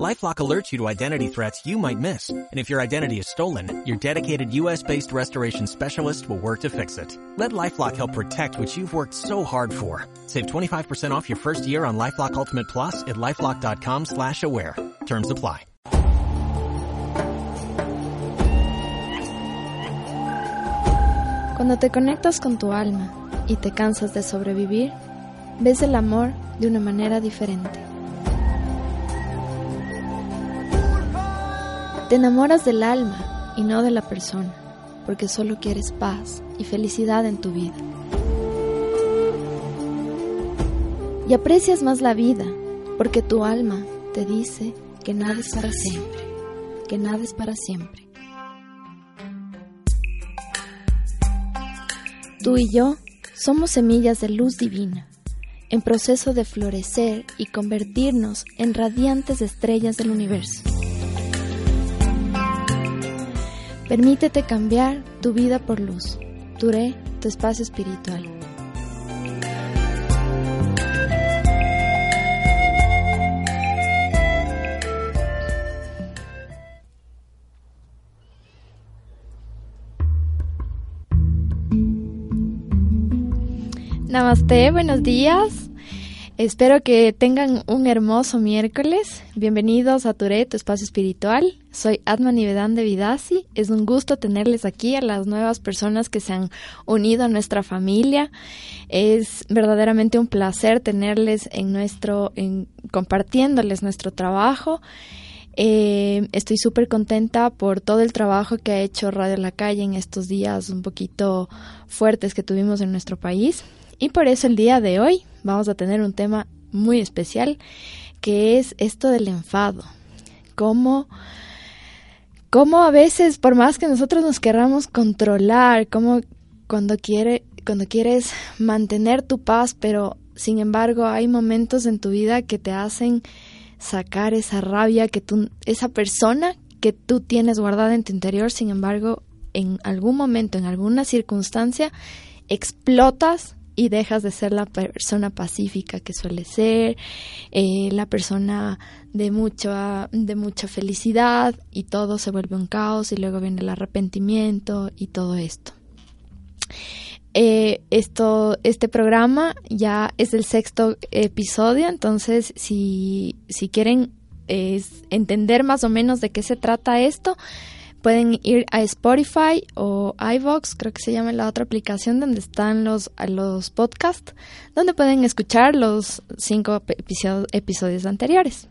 LifeLock alerts you to identity threats you might miss. And if your identity is stolen, your dedicated US-based restoration specialist will work to fix it. Let LifeLock help protect what you've worked so hard for. Save 25% off your first year on LifeLock Ultimate Plus at LifeLock.com slash aware. Terms apply. Cuando te conectas con tu alma y te cansas de sobrevivir, ves el amor de una manera diferente. Te enamoras del alma y no de la persona, porque solo quieres paz y felicidad en tu vida. Y aprecias más la vida, porque tu alma te dice que nada es para siempre, que nada es para siempre. Tú y yo somos semillas de luz divina, en proceso de florecer y convertirnos en radiantes estrellas del universo. Permítete cambiar tu vida por luz. Duré tu espacio espiritual. Namaste, buenos días. Espero que tengan un hermoso miércoles. Bienvenidos a Touré, tu espacio espiritual. Soy Atman de Vidasi. Es un gusto tenerles aquí a las nuevas personas que se han unido a nuestra familia. Es verdaderamente un placer tenerles en nuestro, en, compartiéndoles nuestro trabajo. Eh, estoy súper contenta por todo el trabajo que ha hecho Radio La Calle en estos días un poquito fuertes que tuvimos en nuestro país. Y por eso el día de hoy vamos a tener un tema muy especial que es esto del enfado. Cómo, cómo a veces, por más que nosotros nos queramos controlar, como cuando, quiere, cuando quieres mantener tu paz, pero sin embargo hay momentos en tu vida que te hacen sacar esa rabia que tú, esa persona que tú tienes guardada en tu interior, sin embargo, en algún momento, en alguna circunstancia, explotas y dejas de ser la persona pacífica que suele ser, eh, la persona de mucha, de mucha felicidad y todo se vuelve un caos y luego viene el arrepentimiento y todo esto. Eh, esto, este programa ya es el sexto episodio, entonces si, si quieren entender más o menos de qué se trata esto, pueden ir a Spotify o iVox, creo que se llama la otra aplicación donde están los, los podcasts, donde pueden escuchar los cinco episodios anteriores.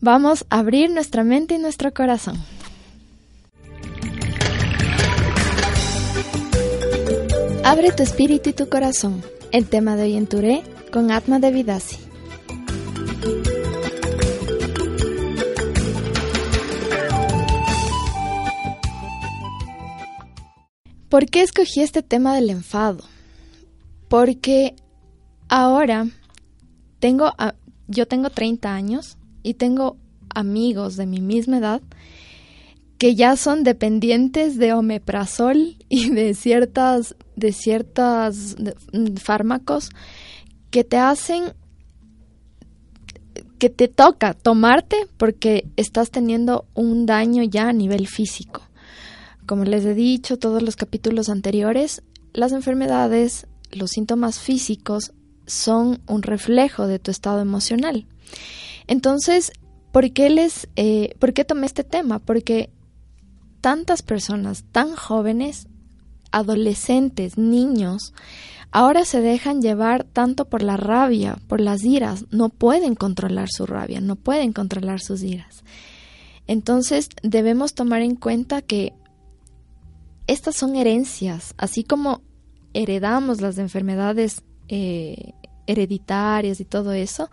Vamos a abrir nuestra mente y nuestro corazón. Abre tu espíritu y tu corazón. El tema de hoy en Touré con Atma de ¿Por qué escogí este tema del enfado? Porque ahora tengo, yo tengo 30 años y tengo amigos de mi misma edad que ya son dependientes de omeprazol y de ciertas de ciertos mm, fármacos que te hacen que te toca tomarte porque estás teniendo un daño ya a nivel físico. Como les he dicho todos los capítulos anteriores, las enfermedades, los síntomas físicos son un reflejo de tu estado emocional. Entonces, ¿por qué, les, eh, ¿por qué tomé este tema? Porque tantas personas tan jóvenes, adolescentes, niños, ahora se dejan llevar tanto por la rabia, por las iras, no pueden controlar su rabia, no pueden controlar sus iras. Entonces debemos tomar en cuenta que estas son herencias, así como heredamos las enfermedades eh, hereditarias y todo eso,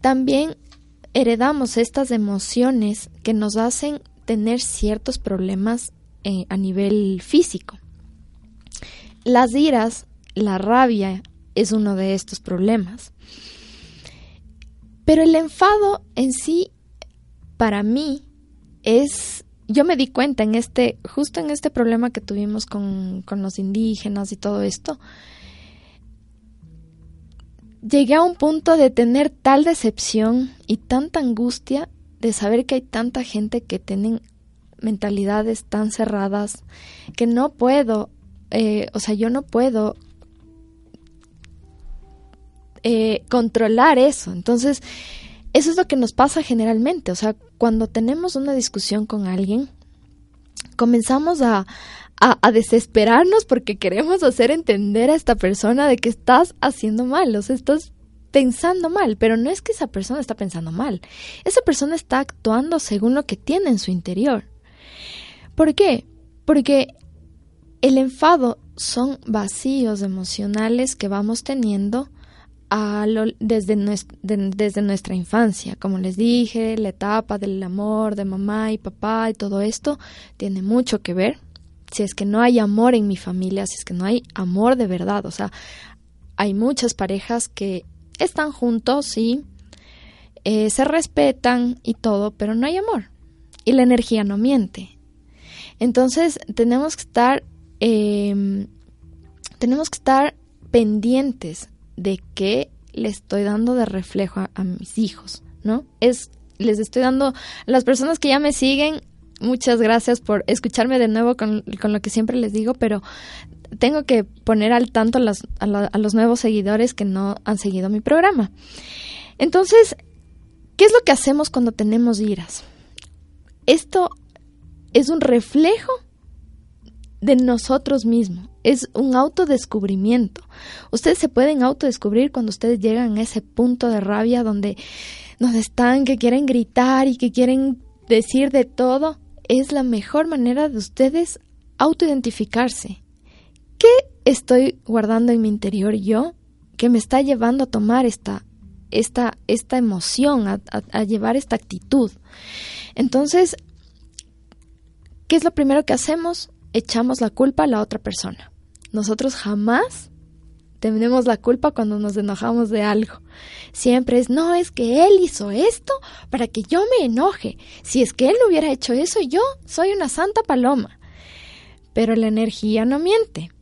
también heredamos estas emociones que nos hacen tener ciertos problemas eh, a nivel físico. Las iras, la rabia es uno de estos problemas. Pero el enfado en sí para mí es, yo me di cuenta en este, justo en este problema que tuvimos con, con los indígenas y todo esto, llegué a un punto de tener tal decepción y tanta angustia de saber que hay tanta gente que tienen mentalidades tan cerradas que no puedo, eh, o sea, yo no puedo eh, controlar eso. Entonces, eso es lo que nos pasa generalmente. O sea, cuando tenemos una discusión con alguien, comenzamos a, a, desesperarnos porque queremos hacer entender a esta persona de que estás haciendo mal, o sea, estás pensando mal, pero no es que esa persona está pensando mal, esa persona está actuando según lo que tiene en su interior. ¿Por qué? Porque el enfado son vacíos emocionales que vamos teniendo desde, desde nuestra infancia. Como les dije, la etapa del amor de mamá y papá y todo esto tiene mucho que ver. Si es que no hay amor en mi familia, si es que no hay amor de verdad, o sea, hay muchas parejas que están juntos y eh, se respetan y todo, pero no hay amor. Y la energía no miente. Entonces tenemos que estar, em, tenemos que estar pendientes de qué le estoy dando de reflejo a, mis hijos, ¿no? Es, les estoy dando, las personas que ya me siguen, muchas gracias por escucharme de nuevo con, lo que siempre les digo, pero tengo que poner al tanto a, a, los nuevos seguidores que no han seguido mi programa. Entonces, ¿qué es lo que hacemos cuando tenemos iras? Esto es un reflejo de nosotros mismos es un autodescubrimiento. Ustedes se pueden autodescubrir cuando ustedes llegan a ese punto de rabia donde, nos están, que quieren gritar y que quieren decir de todo. Es la mejor manera de ustedes autoidentificarse. ¿Qué estoy guardando en mi interior yo que me está llevando a tomar esta, esta, esta emoción, a, a llevar esta actitud? Entonces, ¿qué es lo primero que hacemos? Echamos la culpa a la otra persona. Nosotros jamás tenemos la culpa cuando nos enojamos de algo. Siempre es, no, es que él hizo esto para que yo me enoje. Si es que él no hubiera hecho eso, yo soy una santa paloma. Pero la energía no miente.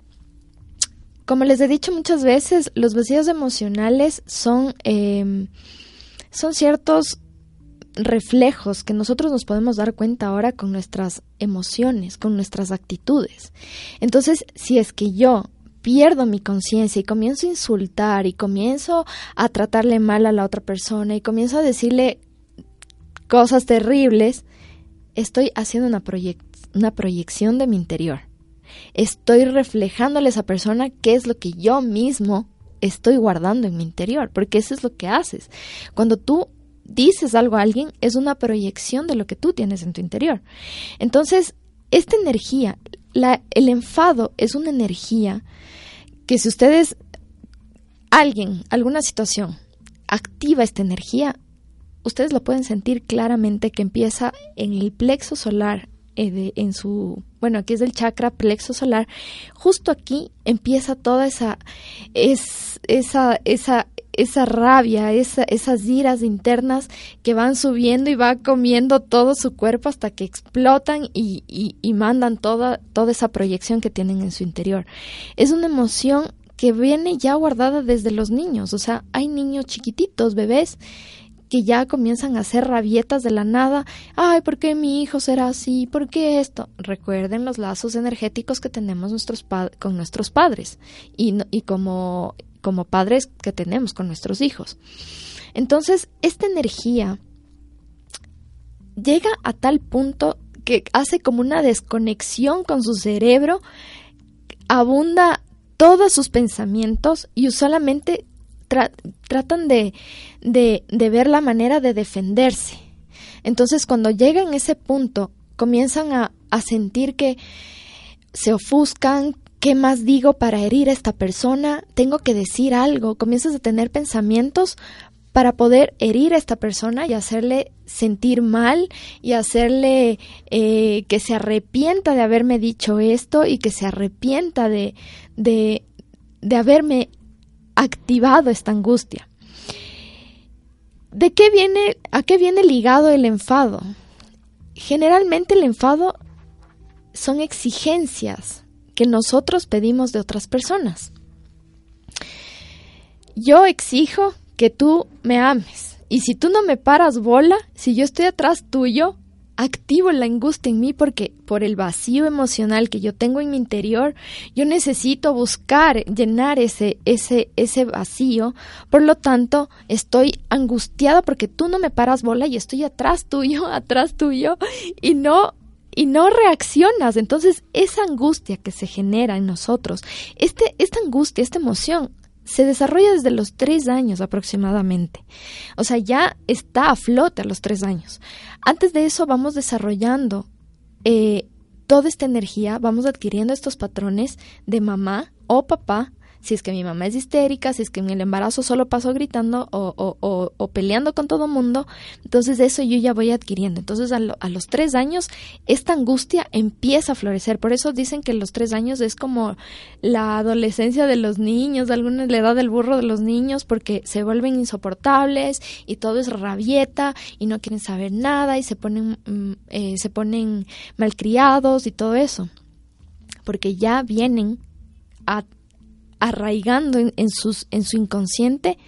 Como les he dicho muchas veces, los vacíos emocionales son, em, son ciertos reflejos que nosotros nos podemos dar cuenta ahora con nuestras emociones, con nuestras actitudes. Entonces, si es que yo pierdo mi conciencia y comienzo a insultar y comienzo a tratarle mal a la otra persona y comienzo a decirle cosas terribles, estoy haciendo una, proyección de mi interior. Estoy reflejándole a esa persona qué es lo que yo mismo estoy guardando en mi interior, porque eso es lo que haces. Cuando tú dices algo a alguien es una proyección de lo que tú tienes en tu interior. Entonces, esta energía, la, el enfado es una energía que si ustedes, alguien, alguna situación, activa esta energía, ustedes lo pueden sentir claramente que empieza en el plexo solar, eh, en su, bueno, aquí es el chakra plexo solar, justo aquí empieza toda esa, es, esa, esa, esa rabia, esas iras internas que van subiendo y va comiendo todo su cuerpo hasta que explotan y, y, mandan toda, toda esa proyección que tienen en su interior. Es una emoción que viene ya guardada desde los niños, o sea, hay niños chiquititos, bebés, que ya comienzan a hacer rabietas de la nada. Ay, ¿por qué mi hijo será así? ¿Por qué esto? Recuerden los lazos energéticos que tenemos nuestros con nuestros padres y, y como como padres que tenemos con nuestros hijos. Entonces, esta energía llega a tal punto que hace como una desconexión con su cerebro, abunda todos sus pensamientos y solamente tratan de, de, ver la manera de defenderse. Entonces, cuando llegan a ese punto, comienzan a, a sentir que se ofuscan, ¿Qué más digo para herir a esta persona? Tengo que decir algo. Comienzas a tener pensamientos para poder herir a esta persona y hacerle sentir mal y hacerle eh, que se arrepienta de haberme dicho esto y que se arrepienta de, de, de haberme activado esta angustia. ¿De qué viene, a qué viene ligado el enfado? Generalmente el enfado son exigencias que nosotros pedimos de otras personas. Yo exijo que tú me ames. Y si tú no me paras bola, si yo estoy atrás tuyo, activo la angustia en mí porque por el vacío emocional que yo tengo en mi interior, yo necesito buscar llenar ese ese ese vacío. Por lo tanto, estoy angustiada porque tú no me paras bola y estoy atrás tuyo, atrás tuyo y no y no reaccionas. Entonces, esa angustia que se genera en nosotros, este, esta angustia, esta emoción, se desarrolla desde los tres años aproximadamente. O sea, ya está a flote a los tres años. Antes de eso vamos desarrollando eh, toda esta energía, vamos adquiriendo estos patrones de mamá o papá si es que mi mamá es histérica, si es que en el embarazo solo paso gritando o, o, o, peleando con todo mundo, entonces eso yo ya voy adquiriendo. Entonces a, a, los tres años esta angustia empieza a florecer. Por eso dicen que los tres años es como la adolescencia de los niños, de alguna la edad del burro de los niños, porque se vuelven insoportables y todo es rabieta y no quieren saber nada y se ponen, mm, eh, se ponen malcriados y todo eso. Porque ya vienen a arraigando en, su inconsciente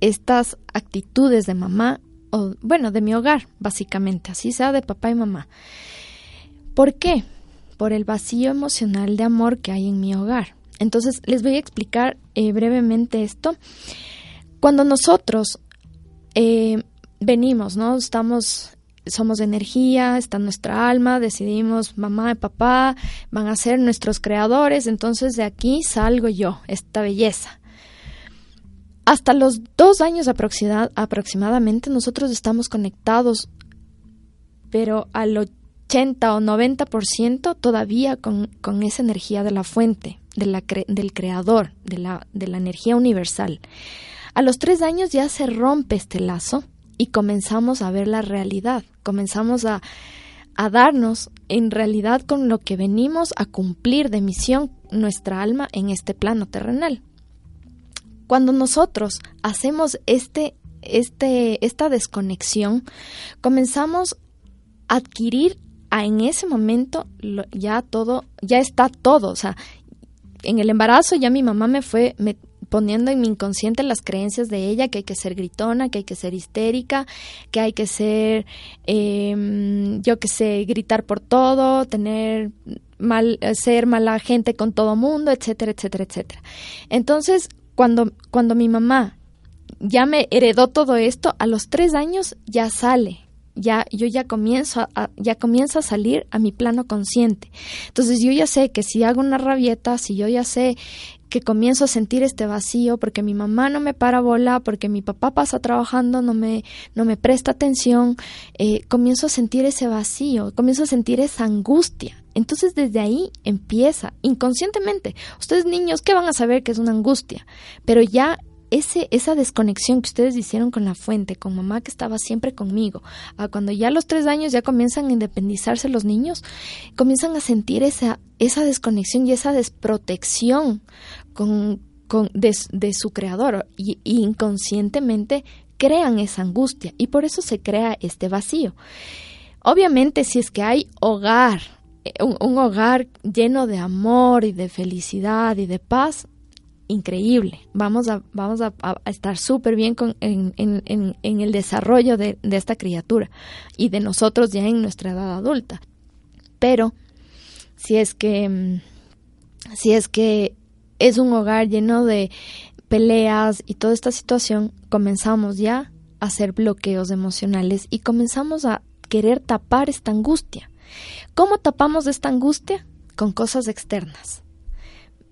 estas actitudes de mamá o, bueno, de mi hogar, básicamente, así sea de papá y mamá. ¿Por qué? Por el vacío emocional de amor que hay en mi hogar. Entonces, les voy a explicar eh, brevemente esto. Cuando nosotros eh, venimos, ¿no? Estamos somos energía, está nuestra alma, decidimos mamá y papá van a ser nuestros creadores, entonces de aquí salgo yo, esta belleza. Hasta los dos años aproximadamente nosotros estamos conectados, pero al 80 o 90% todavía con, con, esa energía de la fuente, de la del creador, de la, de la energía universal. A los tres años ya se rompe este lazo y comenzamos a ver la realidad, comenzamos a, a darnos en realidad con lo que venimos a cumplir de misión nuestra alma en este plano terrenal. Cuando nosotros hacemos este, este, esta desconexión, comenzamos a adquirir a, en ese momento ya todo, ya está todo, o sea, en el embarazo ya mi mamá me fue, me, poniendo en mi inconsciente las creencias de ella, que hay que ser gritona, que hay que ser histérica, que hay que ser, eh, yo que sé, gritar por todo, tener mal, ser mala gente con todo mundo, etcétera, etcétera, etcétera. Entonces, cuando, cuando mi mamá ya me heredó todo esto, a los tres años ya sale ya yo ya comienzo a, ya comienzo a salir a mi plano consciente. Entonces yo ya sé que si hago una rabieta, si yo ya sé que comienzo a sentir este vacío porque mi mamá no me para bola, porque mi papá pasa trabajando, no me, no me presta atención, eh, comienzo a sentir ese vacío, comienzo a sentir esa angustia. Entonces desde ahí empieza inconscientemente. Ustedes niños, ¿qué van a saber que es una angustia? Pero ya ese, esa desconexión que ustedes hicieron con la fuente, con mamá que estaba siempre conmigo, a cuando ya a los tres años ya comienzan a independizarse los niños, comienzan a sentir esa, esa desconexión y esa desprotección con, con de, su creador y, inconscientemente crean esa angustia y por eso se crea este vacío. Obviamente si es que hay hogar, eh, un, hogar lleno de amor y de felicidad y de paz, increíble. Vamos a, vamos a, estar súper bien con, en, en, en, el desarrollo de, de, esta criatura y de nosotros ya en nuestra edad adulta. Pero si es que, mm, si es que es un hogar lleno de peleas y toda esta situación, comenzamos ya a hacer bloqueos emocionales y comenzamos a querer tapar esta angustia. ¿Cómo tapamos esta angustia? Con cosas externas.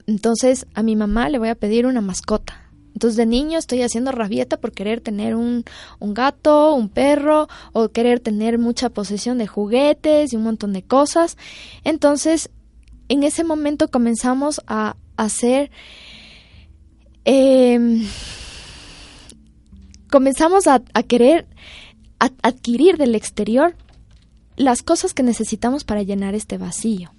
Entonces a mi mamá le voy a pedir una mascota. Entonces de niño estoy haciendo rabieta por querer tener un, un, hato, un perro o querer tener mucha posesión de juguetes y un montón de cosas. Entonces en ese momento comenzamos a hacer... Em, comenzamos a, querer adquirir del exterior las cosas que necesitamos para llenar este vacío.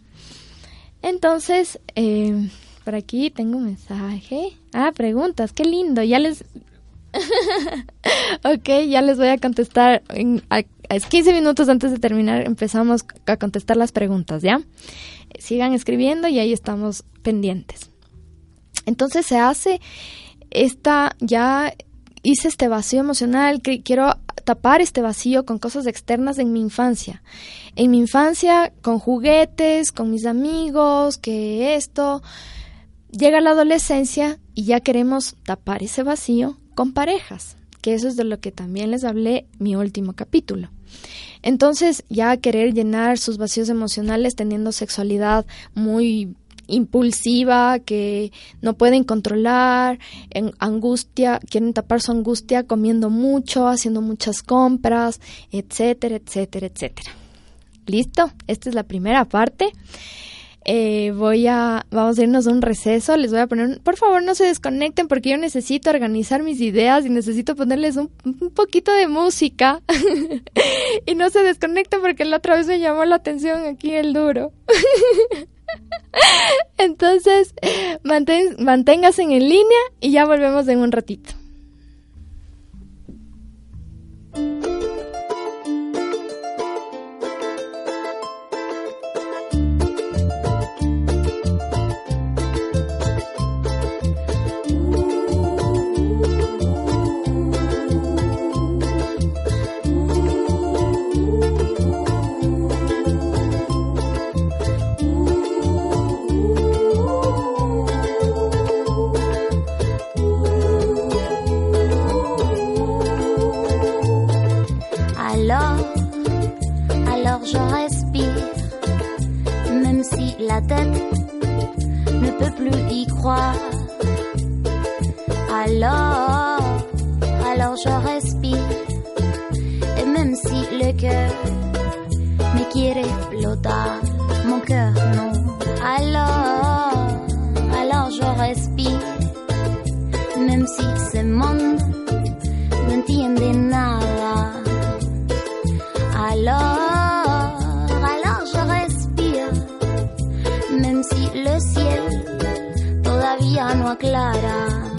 Entonces, em, por aquí tengo un mensaje. Ah, preguntas, qué lindo. Ya les, ok, ya les voy a contestar. En, 15 minutos antes de terminar empezamos a contestar las preguntas, ¿ya? Sigan escribiendo y ahí estamos pendientes. Entonces se hace esta, ya hice este vacío emocional, quiero tapar este vacío con cosas externas en mi infancia. En mi infancia, con juguetes, con mis amigos, que esto. Llega la adolescencia y ya queremos tapar ese vacío con parejas, que eso es de lo que también les hablé mi último capítulo. Entonces, ya querer llenar sus vacíos emocionales teniendo sexualidad muy impulsiva, que no pueden controlar, en angustia, quieren tapar su angustia comiendo mucho, haciendo muchas compras, etcétera, etcétera, etcétera. ¿Listo? Esta es la primera parte. Eh, voy a, vamos a irnos a un receso, les voy a poner, por favor no se desconecten porque yo necesito organizar mis ideas y necesito ponerles un, un poquito de música y no se desconecten porque la otra vez me llamó la atención aquí el duro. Entonces, manténgase en línea y ya volvemos en un ratito. la tête ne peut plus y croire. Alors, alors je respire. Et même si le cœur me quiere explotar, mon cœur non. Alors, alors je respire. Même si ce monde n'entiende nada. mano aclara.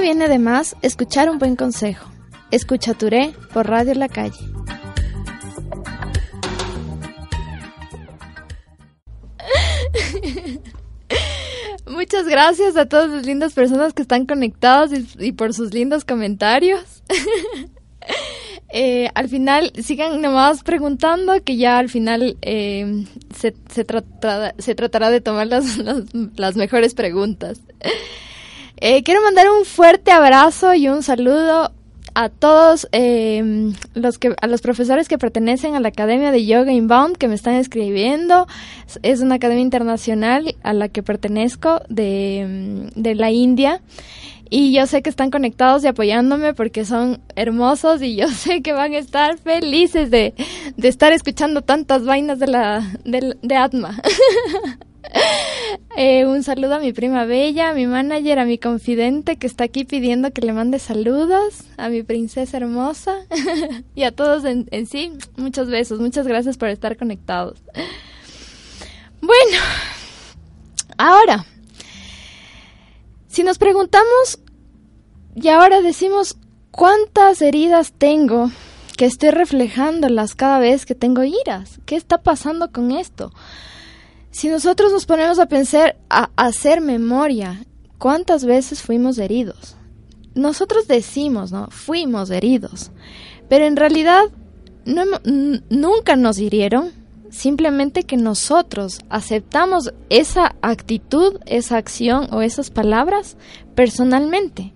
Viene de más escuchar un buen consejo. Escucha Touré por Radio La Calle. Muchas gracias a todas las lindas personas que están conectadas y, por sus lindos comentarios. Eh, al final, sigan nomás preguntando que ya al final eh, se, se, se, tratará de tomar las, las, mejores preguntas. Eh, quiero mandar un fuerte abrazo y un saludo a todos eh, los que a los profesores que pertenecen a la Academia de Yoga Inbound que me están escribiendo. Es una academia internacional a la que pertenezco de, de la India. Y yo sé que están conectados y apoyándome porque son hermosos y yo sé que van a estar felices de, de estar escuchando tantas vainas de la de, de Atma Eh, un saludo a mi prima Bella, a mi manager, a mi confidente que está aquí pidiendo que le mande saludos, a mi princesa hermosa y a todos en, en sí. Muchos besos, muchas gracias por estar conectados. Bueno, ahora, si nos preguntamos y ahora decimos cuántas heridas tengo que estoy reflejándolas cada vez que tengo iras, ¿qué está pasando con esto? Si nosotros nos ponemos a pensar, a hacer memoria, ¿cuántas veces fuimos heridos? Nosotros decimos, ¿no? Fuimos heridos, pero en realidad no, nunca nos hirieron, simplemente que nosotros aceptamos esa actitud, esa acción o esas palabras personalmente.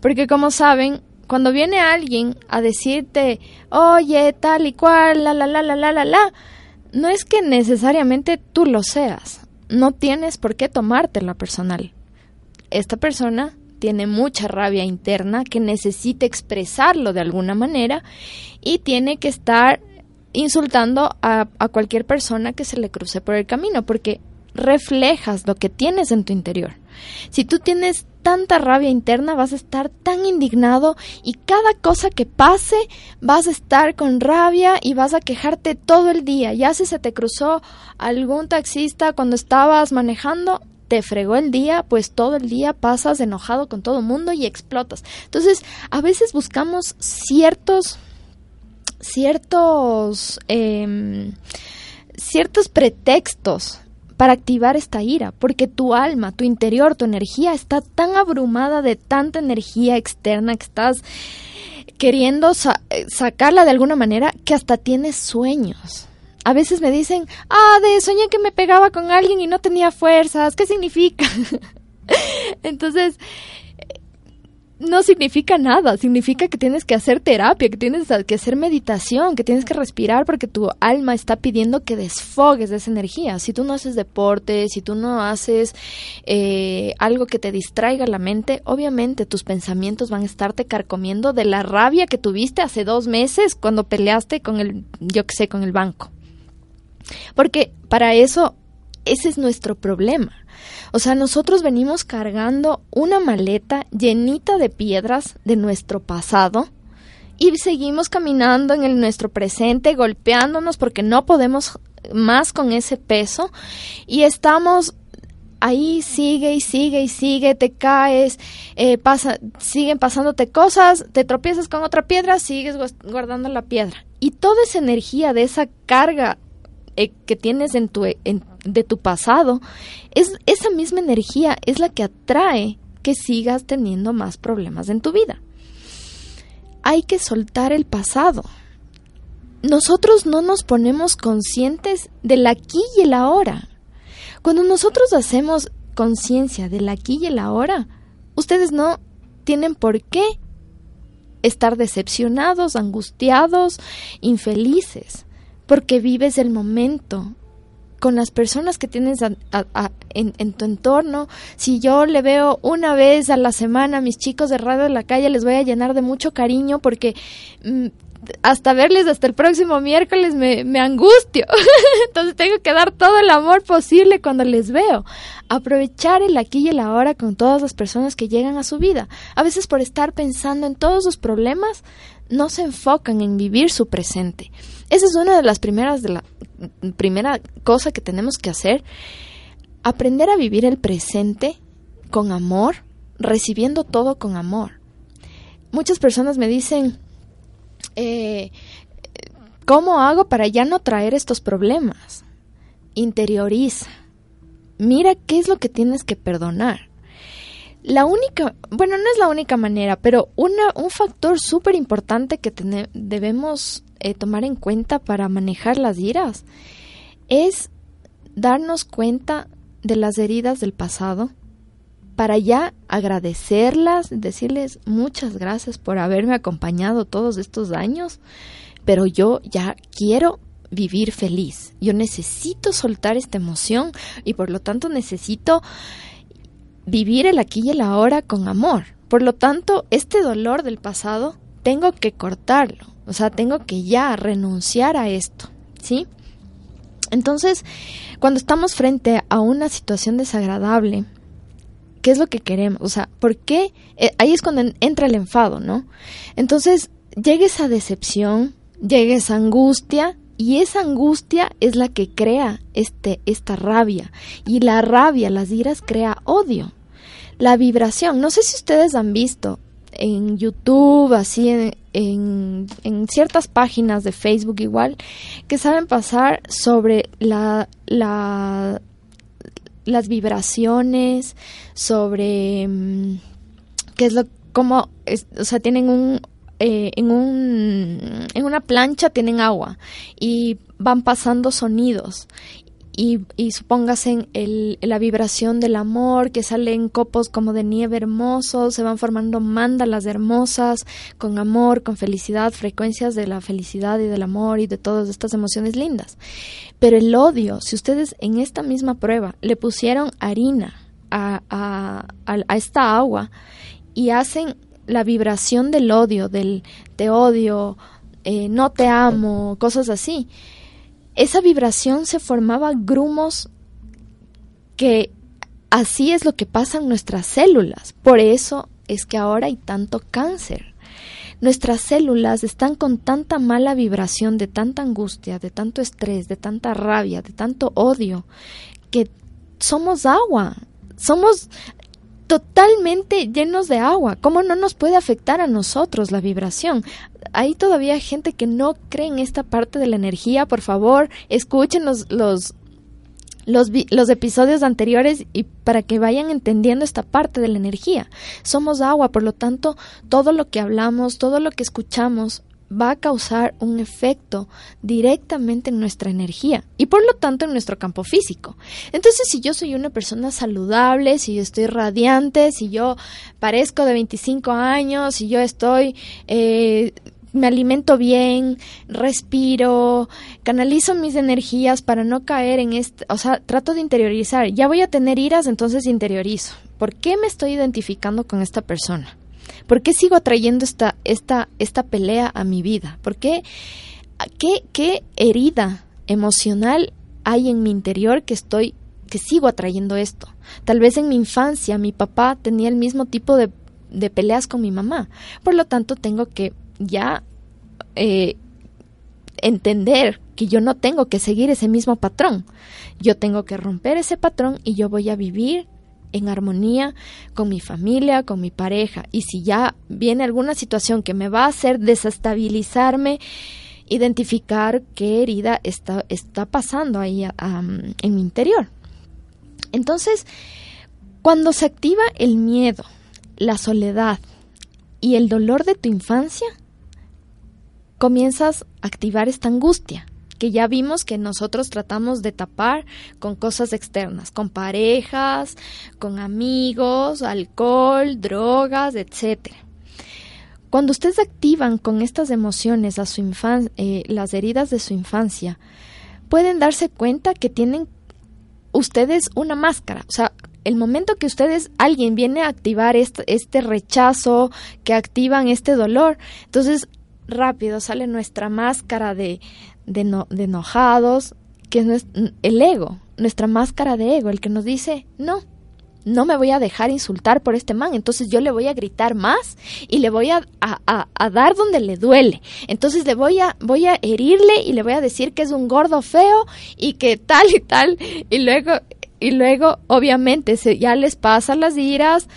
Porque como saben, cuando viene alguien a decirte, oye, tal y cual, la, la, la, la, la, la, la, no es que necesariamente tú lo seas, no tienes por qué tomártelo personal. Esta persona tiene mucha rabia interna que necesita expresarlo de alguna manera y tiene que estar insultando a, a, cualquier persona que se le cruce por el camino porque reflejas lo que tienes en tu interior. Si tú tienes tanta rabia interna, vas a estar tan indignado y cada cosa que pase vas a estar con rabia y vas a quejarte todo el día. Ya si se te cruzó algún taxista cuando estabas manejando, te fregó el día, pues todo el día pasas enojado con todo el mundo y explotas. Entonces, a veces buscamos ciertos, ciertos, eh, ciertos pretextos para activar esta ira, porque tu alma, tu interior, tu energía está tan abrumada de tanta energía externa que estás queriendo sacarla de alguna manera que hasta tienes sueños. A veces me dicen, ah, de soñé que me pegaba con alguien y no tenía fuerzas, ¿qué significa? Entonces, no significa nada, significa que tienes que hacer terapia, que tienes que hacer meditación, que tienes que respirar porque tu alma está pidiendo que desfogues de esa energía. Si tú no haces deporte, si tú no haces eh, algo que te distraiga la mente, obviamente tus pensamientos van a estarte carcomiendo de la rabia que tuviste hace dos meses cuando peleaste con el, yo que sé, con el banco. Porque para eso, ese es nuestro problema o sea, nosotros venimos cargando una maleta llenita de piedras de nuestro pasado y seguimos caminando en el nuestro presente, golpeándonos porque no podemos más con ese peso y estamos ahí sigue y sigue y sigue, te caes, eh, pasa, siguen pasándote cosas, te tropiezas con otra piedra, sigues guardando la piedra. Y toda esa energía de esa carga que tienes en tu, de tu pasado, es, esa misma energía es la que atrae que sigas teniendo más problemas en tu vida. Hay que soltar el pasado. Nosotros no nos ponemos conscientes del aquí y el ahora. Cuando nosotros hacemos conciencia del aquí y el ahora, ustedes no tienen por qué estar decepcionados, angustiados, infelices porque vives el momento con las personas que tienes en, tu entorno. Si yo le veo una vez a la semana a mis chicos de radio de la calle, les voy a llenar de mucho cariño porque mm, hasta verles hasta el próximo miércoles me, me angustio. Entonces tengo que dar todo el amor posible cuando les veo. Aprovechar el aquí y el ahora con todas las personas que llegan a su vida. A veces por estar pensando en todos sus problemas, no se enfocan en vivir su presente. Esa es una de las primeras de la primera cosa que tenemos que hacer, aprender a vivir el presente con amor, recibiendo todo con amor. Muchas personas me dicen, eh, ¿cómo hago para ya no traer estos problemas? Interioriza. Mira qué es lo que tienes que perdonar. La única, bueno, no es la única manera, pero una, un factor súper importante que debemos eh, tomar en cuenta para manejar las iras es darnos cuenta de las heridas del pasado para ya agradecerlas, decirles muchas gracias por haberme acompañado todos estos años, pero yo ya quiero vivir feliz. Yo necesito soltar esta emoción y por lo tanto necesito vivir el aquí y el ahora con amor. Por lo tanto, este dolor del pasado tengo que cortarlo, o sea, tengo que ya renunciar a esto, ¿sí? Entonces, cuando estamos frente a una situación desagradable, ¿qué es lo que queremos? O sea, ¿por qué? Eh, ahí es cuando entra el enfado, ¿no? Entonces, llega esa decepción, llega esa angustia, y esa angustia es la que crea este, esta rabia. Y la rabia, las iras, crea odio. La vibración, no sé si ustedes han visto en YouTube, así en, en, ciertas páginas de Facebook igual, que saben pasar sobre la, la, las vibraciones, sobre mm, qué es lo, cómo, o sea, tienen un, eh, en, un, en una plancha tienen agua y van pasando sonidos y, y supóngase el, la vibración del amor, que salen copos como de nieve hermosos, se van formando mandalas hermosas, con amor, con felicidad, frecuencias de la felicidad y del amor y de todas estas emociones lindas. Pero el odio, si ustedes en esta misma prueba le pusieron harina a, a, a, esta agua y hacen la vibración del odio, del te odio, eh, no te amo, cosas así, esa vibración se formaba grumos que así es lo que pasa en nuestras células. Por eso es que ahora hay tanto cáncer. Nuestras células están con tanta mala vibración, de tanta angustia, de tanto estrés, de tanta rabia, de tanto odio, que somos agua. Somos totalmente llenos de agua. ¿Cómo no nos puede afectar a nosotros la vibración? Hay todavía gente que no cree en esta parte de la energía. Por favor, escuchen los, los, los, los, episodios anteriores y para que vayan entendiendo esta parte de la energía. Somos agua, por lo tanto, todo lo que hablamos, todo lo que escuchamos va a causar un efecto directamente en nuestra energía y por lo tanto en nuestro campo físico. Entonces, si yo soy una persona saludable, si yo estoy radiante, si yo parezco de 25 años, si yo estoy... Eh, me alimento bien, respiro, canalizo mis energías para no caer en este, o sea, trato de interiorizar. Ya voy a tener iras, entonces interiorizo. ¿Por qué me estoy identificando con esta persona? ¿Por qué sigo atrayendo esta, esta, esta pelea a mi vida? ¿Por qué, qué, qué herida emocional hay en mi interior que estoy, que sigo atrayendo esto? Tal vez en mi infancia mi papá tenía el mismo tipo de, de peleas con mi mamá. Por lo tanto, tengo que ya eh, entender que yo no tengo que seguir ese mismo patrón. Yo tengo que romper ese patrón y yo voy a vivir en armonía con mi familia, con mi pareja. Y si ya viene alguna situación que me va a hacer desestabilizarme, identificar qué herida está, está pasando ahí en mi interior. Entonces, cuando se activa el miedo, la soledad y el dolor de tu infancia, comienzas a activar esta angustia, que ya vimos que nosotros tratamos de tapar con cosas externas, con parejas, con amigos, alcohol, drogas, etc. Cuando ustedes activan con estas emociones a su eh, las heridas de su infancia, pueden darse cuenta que tienen ustedes una máscara, o sea, el momento que ustedes, alguien viene a activar este, este rechazo, que activan este dolor, entonces rápido sale nuestra máscara de, de, no, de enojados, que es el ego, nuestra máscara de ego, el que nos dice, no, no me voy a dejar insultar por este man, entonces yo le voy a gritar más y le voy a, a, dar donde le duele. Entonces le voy a, voy a herirle y le voy a decir que es un gordo feo y que tal y tal. Y luego, y luego obviamente, se, ya les pasan las iras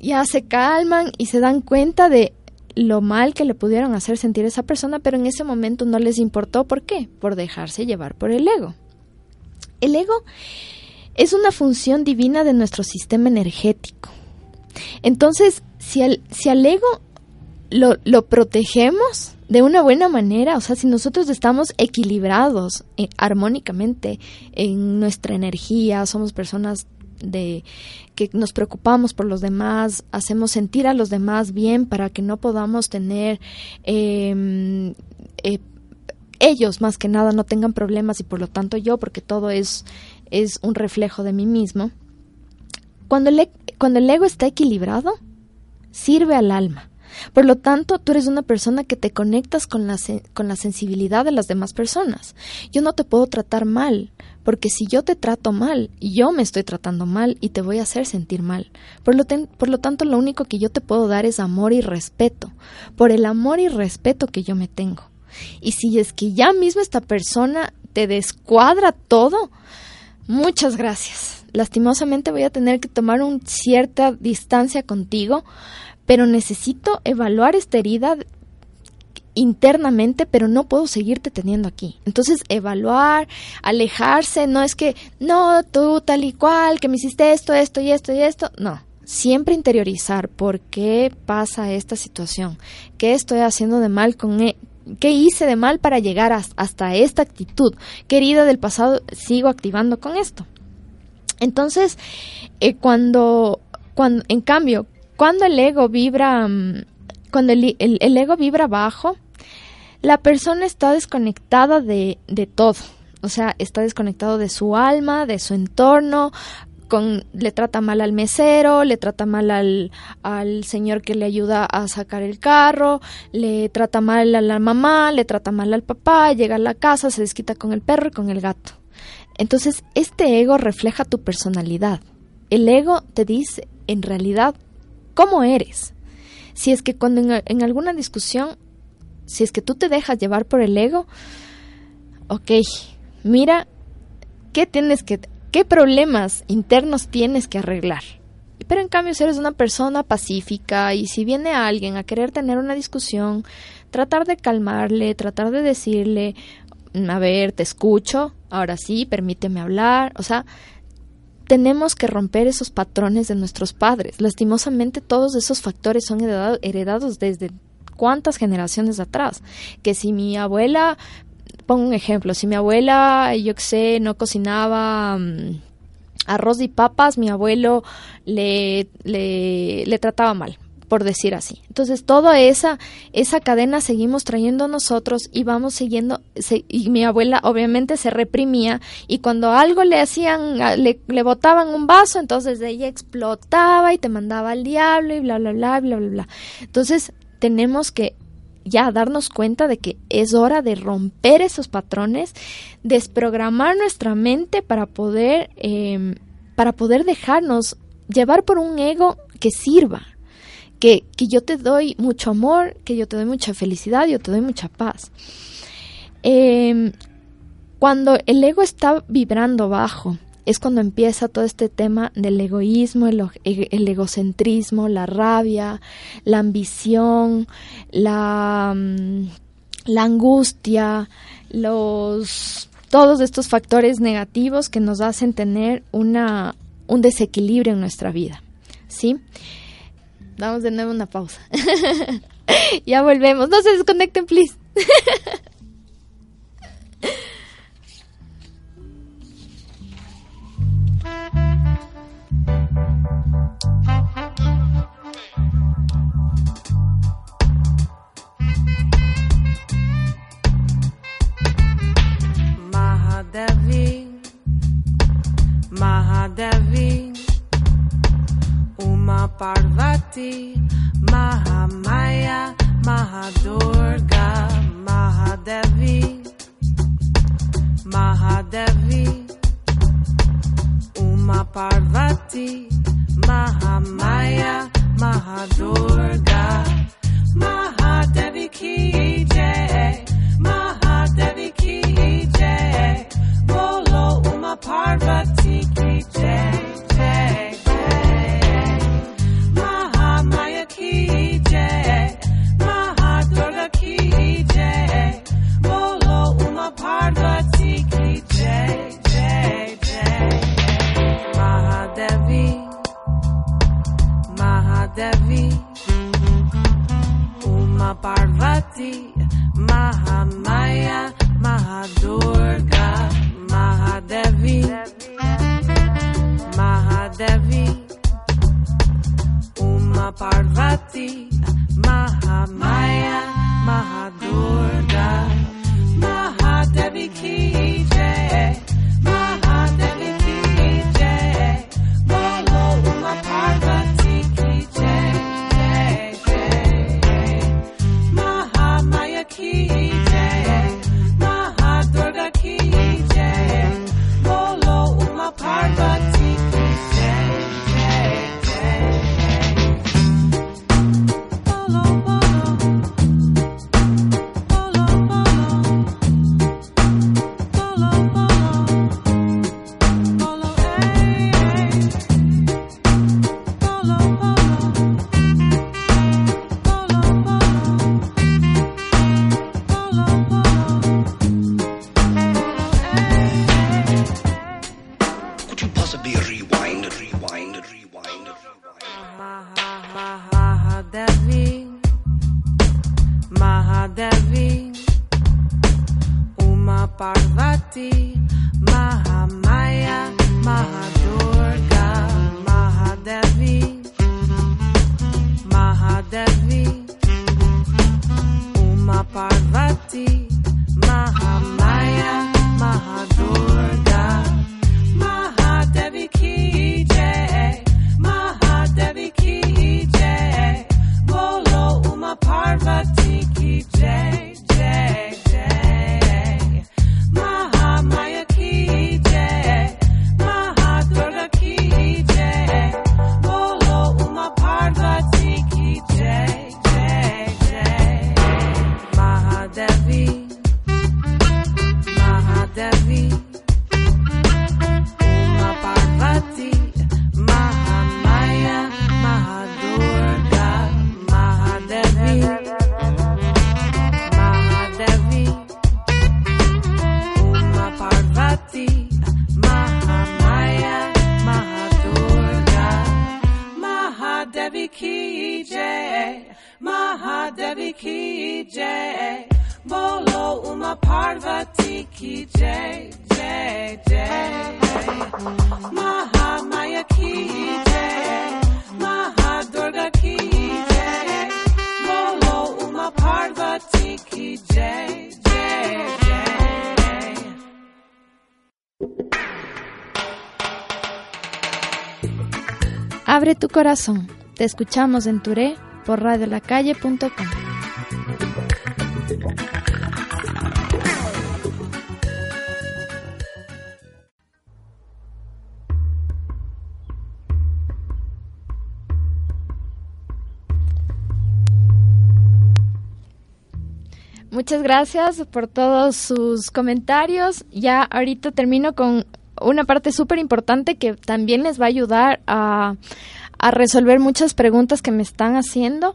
ya se calman y se dan cuenta de lo mal que le pudieron hacer sentir esa persona, pero en ese momento no les importó. ¿Por qué? Por dejarse llevar por el ego. El ego es una función divina de nuestro sistema energético. Entonces, si al, ego lo, lo, protegemos de una buena manera, o sea, si nosotros estamos equilibrados eh, armónicamente en nuestra energía, somos personas de que nos preocupamos por los demás, hacemos sentir a los demás bien para que no podamos tener em, eh, ellos más que nada no tengan problemas y por lo tanto yo, porque todo es, es un reflejo de mí mismo. Cuando el, cuando el ego está equilibrado, sirve al alma. Por lo tanto, tú eres una persona que te conectas con la, con la sensibilidad de las demás personas. Yo no te puedo tratar mal, porque si yo te trato mal, yo me estoy tratando mal y te voy a hacer sentir mal. Por lo, por lo tanto, lo único que yo te puedo dar es amor y respeto, por el amor y respeto que yo me tengo. Y si es que ya mismo esta persona te descuadra todo, muchas gracias. Lastimosamente voy a tener que tomar una cierta distancia contigo, pero necesito evaluar esta herida internamente, pero no puedo seguirte teniendo aquí. Entonces, evaluar, alejarse, no es que, no, tú tal y cual, que me hiciste esto, esto y esto y esto, no. Siempre interiorizar por qué pasa esta situación, qué estoy haciendo de mal con, e ¿Qué hice de mal para llegar hasta esta actitud? ¿Qué herida del pasado sigo activando con esto? Entonces, eh, cuando, cuando, en cambio, cuando el ego vibra, mm, cuando el, ego vibra bajo, la persona está desconectada de, de todo. O sea, está desconectado de su alma, de su entorno, le trata mal al mesero, le trata mal al, al señor que le ayuda a sacar el carro, le trata mal a la mamá, le trata mal al papá, llega a la casa, se desquita con el perro y con el gato. Entonces, este ego refleja tu personalidad. El ego te dice, en realidad, cómo eres. Si es que cuando en alguna discusión, si es que tú te dejas llevar por el ego, ok, mira, ¿qué tienes que qué problemas internos tienes que arreglar. Pero en cambio, si eres una persona pacífica y si viene alguien a querer tener una discusión, tratar de calmarle, tratar de decirle, mm, a ver, te escucho, ahora sí, permíteme hablar, o sea, tenemos que romper esos patrones de nuestros padres. Lastimosamente, todos esos factores son heredados desde cuántas generaciones atrás. Que si mi abuela pongo un ejemplo, si mi abuela, yo qué sé, no cocinaba mm, arroz y papas, mi abuelo le, le, trataba mal por decir así. Entonces, toda esa, esa cadena seguimos trayendo nosotros y vamos siguiendo, y mi abuela obviamente se reprimía y cuando algo le hacían, le, le botaban un vaso, entonces ella explotaba y te mandaba al diablo y bla, bla, bla, bla, bla, bla. Entonces, tenemos que ya darnos cuenta de que es hora de romper esos patrones, desprogramar nuestra mente para poder, em, para poder dejarnos llevar por un ego que sirva, que, que, yo te doy mucho amor, que yo te doy mucha felicidad, yo te doy mucha paz. Em, cuando el ego está vibrando bajo, es cuando empieza todo este tema del egoísmo, el, egocentrismo, la rabia, la ambición, la, mm, la angustia, los todos estos factores negativos que nos hacen tener una, un desequilibrio en nuestra vida. ¿Sí? Damos de nuevo una pausa. ya volvemos. No se desconecten, please. Mahadevi, Mahadevi, Uma Parvati, Mahamaya, Mahadurga, Mahadevi, Ki Mahadevi Ki Uma Parvati Ki Jai, Uma Parvati, Mahamaya, Mahadurga, Mahadevi, Mahadevi, Uma Parvati, Mahamaya, Mahadurga, corazón. Te escuchamos en Touré por radiolacalle.com. Muchas gracias por todos sus comentarios. Ya ahorita termino con una parte súper importante que también les va a ayudar a, a resolver muchas preguntas que me están haciendo.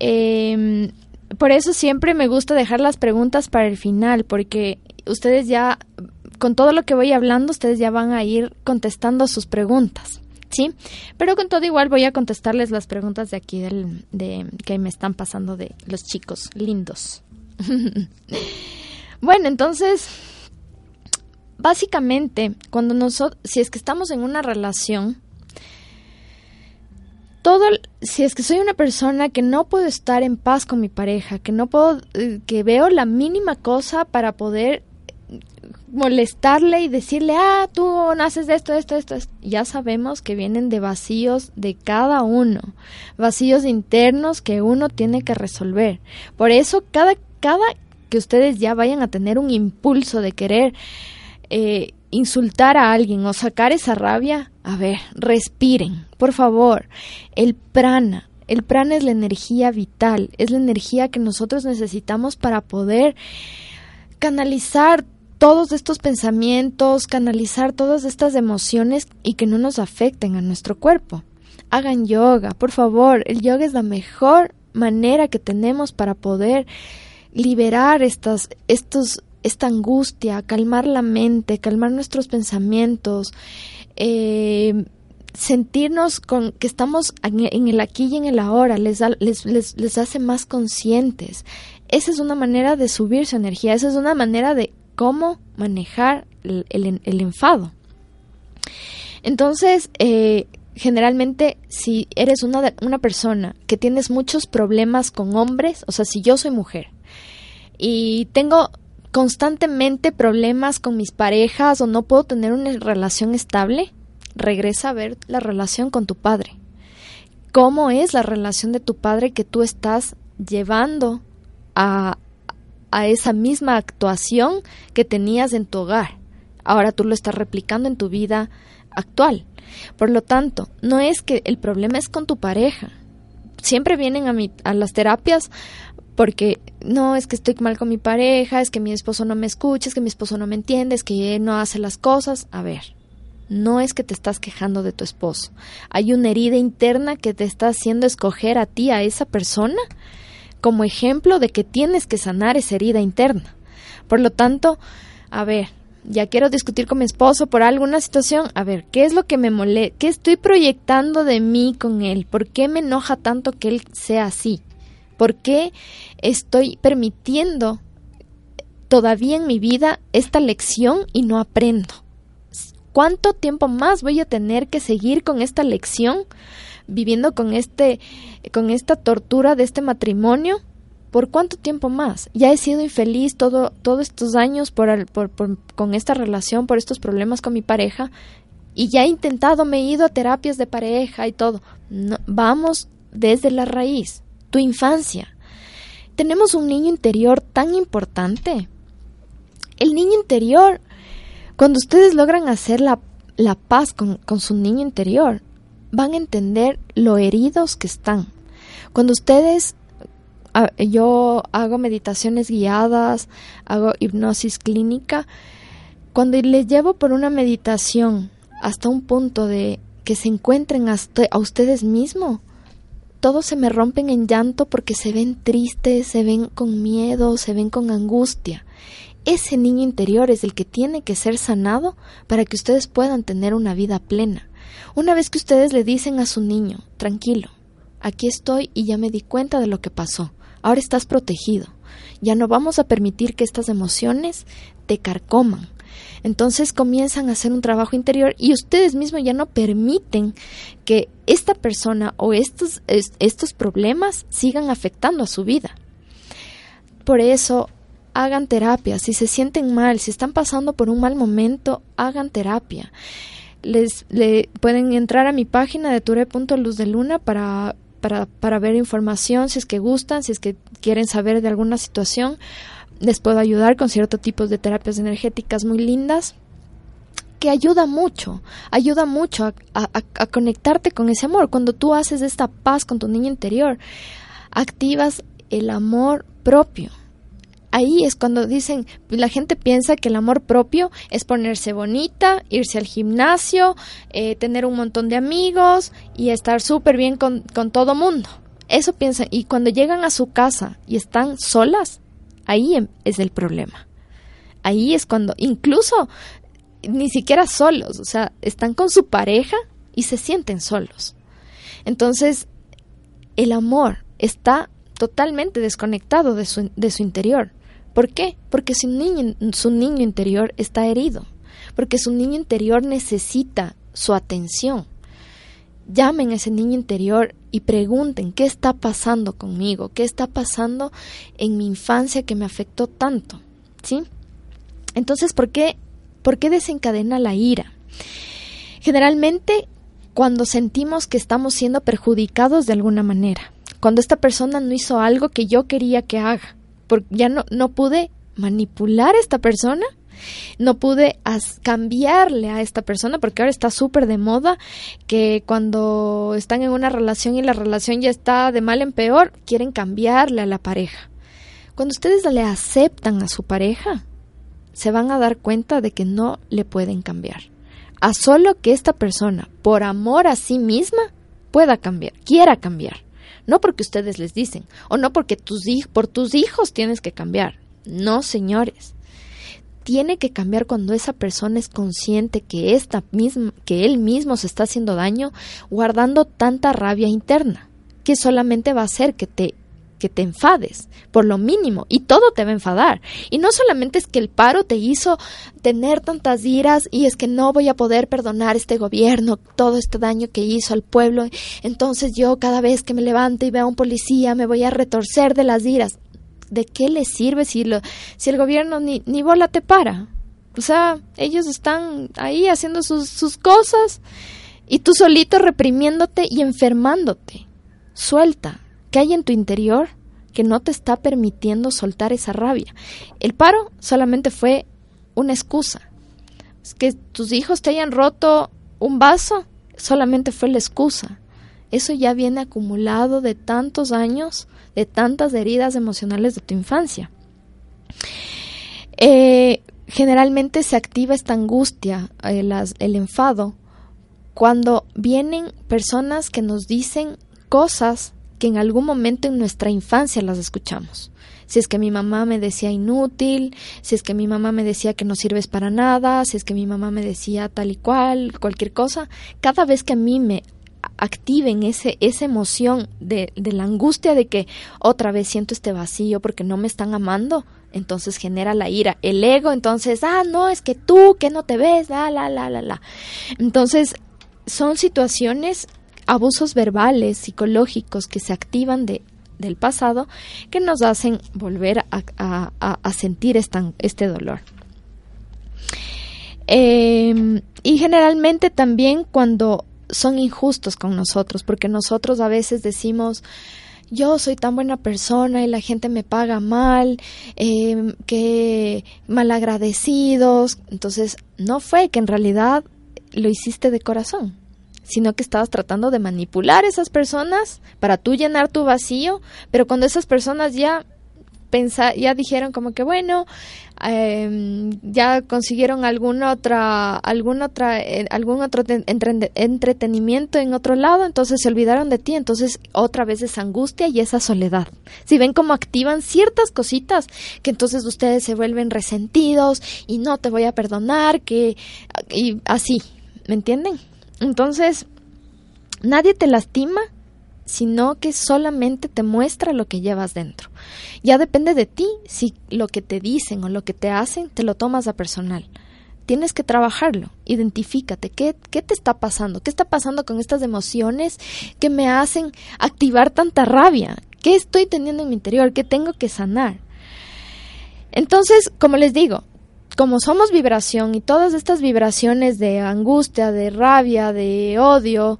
Eh, por eso siempre me gusta dejar las preguntas para el final, porque ustedes ya, con todo lo que voy hablando, ustedes ya van a ir contestando sus preguntas. ¿Sí? Pero con todo igual voy a contestarles las preguntas de aquí del, de, que me están pasando de los chicos lindos. bueno, entonces, básicamente, cuando nosotros, si es que estamos en una relación, todo, si es que soy una persona que no puedo estar en paz con mi pareja, que no puedo, eh, que veo la mínima cosa para poder molestarle y decirle, ah, tú naces de esto, esto, esto, esto. Ya sabemos que vienen de vacíos de cada uno, vacíos internos que uno tiene que resolver. Por eso, cada, cada que ustedes ya vayan a tener un impulso de querer eh, insultar a alguien o sacar esa rabia, a ver, respiren, por favor. El prana, el prana es la energía vital, es la energía que nosotros necesitamos para poder canalizar todos estos pensamientos, canalizar todas estas emociones y que no nos afecten a nuestro cuerpo. Hagan yoga, por favor, el yoga es la mejor manera que tenemos para poder liberar estas, estos, esta angustia, calmar la mente, calmar nuestros pensamientos, eh, sentirnos con que estamos en, el aquí y en el ahora, les, da- les, les, hace más conscientes. Esa es una manera de subir su energía, esa es una manera de cómo manejar el, enfado. Entonces, eh, generalmente, si eres una, una persona que tienes muchos problemas con hombres, o sea, si yo soy mujer y tengo constantemente problemas con mis parejas o no puedo tener una relación estable, regresa a ver la relación con tu padre. ¿Cómo es la relación de tu padre que tú estás llevando a, a esa misma actuación que tenías en tu hogar? Ahora tú lo estás replicando en tu vida actual. Por lo tanto, no es que el problema es con tu pareja. Siempre vienen a, mi, a las terapias porque no es que estoy mal con mi pareja, es que mi esposo no me escucha, es que mi esposo no me entiende, es que él no hace las cosas. A ver, no es que te estás quejando de tu esposo. Hay una herida interna que te está haciendo escoger a ti, a esa persona, como ejemplo de que tienes que sanar esa herida interna. Por lo tanto, a ver, ya quiero discutir con mi esposo por alguna situación, a ver, ¿qué es lo que me molesta? ¿Qué estoy proyectando de mí con él? ¿Por qué me enoja tanto que él sea así? ¿Por qué estoy permitiendo todavía en mi vida esta lección y no aprendo? ¿Cuánto tiempo más voy a tener que seguir con esta lección, viviendo con este con esta tortura de este matrimonio? ¿Por cuánto tiempo más? Ya he sido infeliz todo, todos estos años por, por- con esta relación, por estos problemas con mi pareja, y ya he intentado, me he ido a terapias de pareja y todo. Vamos desde la raíz, tu infancia. Tenemos un niño interior tan importante. El niño interior, cuando ustedes logran hacer la, la paz con, con su niño interior, van a entender lo heridos que están. Cuando ustedes yo hago meditaciones guiadas, hago hipnosis clínica. Cuando les llevo por una meditación hasta un punto de que se encuentren hasta- a ustedes mismos, todos se me rompen en llanto porque se ven tristes, se ven con miedo, se ven con angustia. Ese niño interior es el que tiene que ser sanado para que ustedes puedan tener una vida plena. Una vez que ustedes le dicen a su niño, tranquilo, aquí estoy y ya me di cuenta de lo que pasó. Ahora estás protegido. Ya no vamos a permitir que estas emociones te carcoman. Entonces comienzan a hacer un trabajo interior y ustedes mismos ya no permiten que esta persona o estos, es- estos problemas sigan afectando a su vida. Por eso, hagan terapia. Si se sienten mal, si están pasando por un mal momento, hagan terapia. Les le, pueden entrar a mi página de ture.luz de luna para, para, para ver información, si es que gustan, si es que quieren saber de alguna situación. Les puedo ayudar con ciertos tipos de terapias energéticas muy lindas que ayuda mucho, ayuda mucho a, conectarte con ese amor. Cuando tú haces esta paz con tu niño interior, activas el amor propio. Ahí es cuando dicen, la gente piensa que el amor propio es ponerse bonita, irse al gimnasio, eh, tener un montón de amigos y estar súper bien con, con todo mundo. Eso piensan. Y cuando llegan a su casa y están solas, ahí em- es el problema. Ahí es cuando, incluso ni siquiera solos, o sea, están con su pareja y se sienten solos. Entonces, el amor está totalmente desconectado de su, de su interior. ¿Por qué? Porque su niño, su niño interior está herido, porque su niño interior necesita su atención. Llamen a ese niño interior y pregunten qué está pasando conmigo, qué está pasando en mi infancia que me afectó tanto, ¿sí? Entonces, ¿por qué, por qué desencadena la ira? Generalmente cuando sentimos que estamos siendo perjudicados de alguna manera, cuando esta persona no hizo algo que yo quería que haga, porque ya no, no pude manipular a esta persona, no pude cambiarle a esta persona porque ahora está súper de moda que cuando están en una relación y la relación ya está de mal en peor, quieren cambiarle a la pareja. Cuando ustedes le aceptan a su pareja, se van a dar cuenta de que no le pueden cambiar. A solo que esta persona, por amor a sí misma, pueda cambiar, quiera cambiar. No porque ustedes les dicen, o no porque tus por tus hijos tienes que cambiar. No, señores. Tiene que cambiar cuando esa persona es consciente que esta misma, que él mismo se está haciendo daño, guardando tanta rabia interna, que solamente va a hacer que te que te enfades, por lo mínimo, y todo te va a enfadar. Y no solamente es que el paro te hizo tener tantas iras y es que no voy a poder perdonar este gobierno, todo este daño que hizo al pueblo, entonces yo cada vez que me levante y vea a un policía me voy a retorcer de las iras. ¿De qué le sirve si, lo, si el gobierno ni, ni bola te para? O sea, ellos están ahí haciendo sus, sus cosas y tú solito reprimiéndote y enfermándote. Suelta, ¿Qué hay en tu interior que no te está permitiendo soltar esa rabia? El paro solamente fue una excusa. Que tus hijos te hayan roto un vaso solamente fue la excusa. Eso ya viene acumulado de tantos años, de tantas heridas emocionales de tu infancia. Eh, generalmente se activa esta angustia, eh, el enfado, cuando vienen personas que nos dicen cosas que en algún momento en nuestra infancia las escuchamos. Si es que mi mamá me decía inútil, si es que mi mamá me decía que no sirves para nada, si es que mi mamá me decía tal y cual, cualquier cosa, cada vez que a mí me activen ese, esa emoción de, de la angustia de que otra vez siento este vacío porque no me están amando, entonces genera la ira. El ego, entonces, ah, no, es que tú, que no te ves, la, la, la, la, la. Entonces, son situaciones abusos verbales, psicológicos que se activan de, del pasado que nos hacen volver a, sentir este dolor. Eh, y generalmente también cuando son injustos con nosotros, porque nosotros a veces decimos, yo soy tan buena persona y la gente me paga mal, eh, que malagradecidos. Entonces, no fue que en realidad lo hiciste de corazón sino que estabas tratando de manipular a esas personas para tú llenar tu vacío, pero cuando esas personas ya pensa, ya dijeron como que bueno, eh, ya consiguieron alguna otra, algún otra, eh, algún otro entre, entretenimiento en otro lado, entonces se olvidaron de ti, entonces otra vez esa angustia y esa soledad. Si ven cómo activan ciertas cositas, que entonces ustedes se vuelven resentidos y no te voy a perdonar, que y así, ¿me entienden? Entonces, nadie te lastima, sino que solamente te muestra lo que llevas dentro. Ya depende de ti si lo que te dicen o lo que te hacen te lo tomas a personal. Tienes que trabajarlo, identifícate, ¿qué, qué te está pasando? ¿Qué está pasando con estas emociones que me hacen activar tanta rabia? ¿Qué estoy teniendo en mi interior? ¿Qué tengo que sanar? Entonces, como les digo, como somos vibración y todas estas vibraciones de angustia, de rabia, de odio,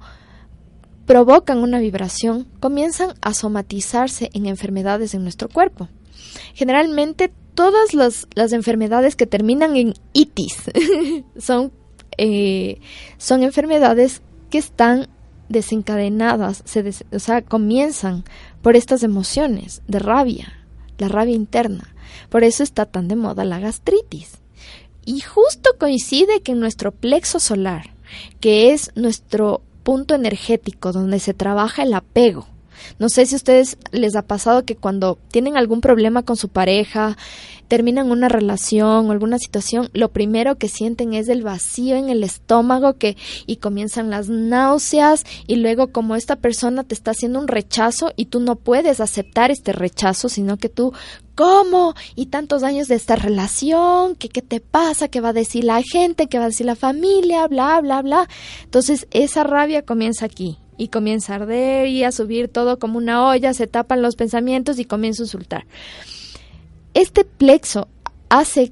provocan una vibración, comienzan a somatizarse en enfermedades en nuestro cuerpo. Generalmente todas las, enfermedades que terminan en itis son, eh, son enfermedades que están desencadenadas, se o sea, comienzan por estas emociones de rabia, la rabia interna. Por eso está tan de moda la gastritis. Y justo coincide que en nuestro plexo solar, que es nuestro punto energético donde se trabaja el apego, no sé si a ustedes les ha pasado que cuando tienen algún problema con su pareja, terminan una relación o alguna situación, lo primero que sienten es el vacío en el estómago que y comienzan las náuseas y luego como esta persona te está haciendo un rechazo y tú no puedes aceptar este rechazo, sino que tú ¿Cómo? Y tantos años de esta relación, que qué te pasa, qué va a decir la gente, qué va a decir la familia, bla, bla, bla. Entonces esa rabia comienza aquí y comienza a arder y a subir todo como una olla, se tapan los pensamientos y comienza a insultar. Este plexo hace,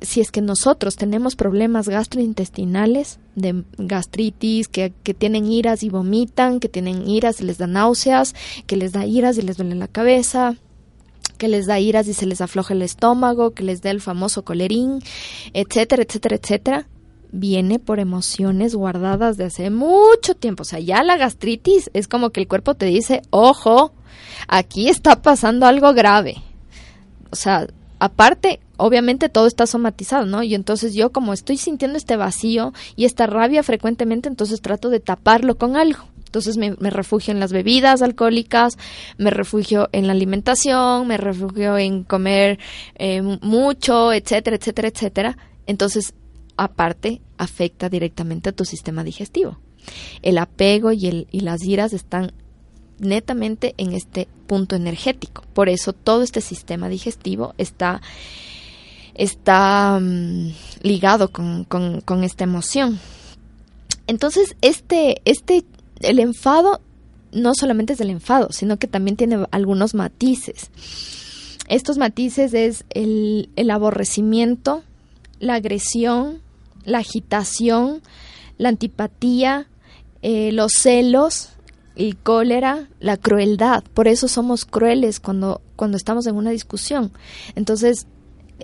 si es que nosotros tenemos problemas gastrointestinales, de gastritis, que, que tienen iras y vomitan, que tienen iras y les da náuseas, que les da iras y les duele la cabeza, que les da iras y se les afloja el estómago, que les da el famoso colerín, etcétera, etcétera, etcétera, viene por emociones guardadas de hace mucho tiempo. O sea, ya la gastritis es como que el cuerpo te dice, ojo, aquí está pasando algo grave. O sea, aparte, obviamente todo está somatizado, ¿no? Y entonces yo como estoy sintiendo este vacío y esta rabia frecuentemente, entonces trato de taparlo con algo. Entonces me, refugio en las bebidas alcohólicas, me refugio en la alimentación, me refugio en comer eh, mucho, etcétera, etcétera, etcétera. Entonces, aparte, afecta directamente a tu sistema digestivo. El apego y, el, y las iras están netamente en este punto energético. Por eso todo este sistema digestivo está, está um, ligado con, con, con esta emoción. Entonces, este, este el enfado no solamente es el enfado, sino que también tiene algunos matices. Estos matices es el, el aborrecimiento, la agresión, la agitación, la antipatía, eh, los celos, el cólera, la crueldad. Por eso somos crueles cuando, cuando estamos en una discusión. Entonces,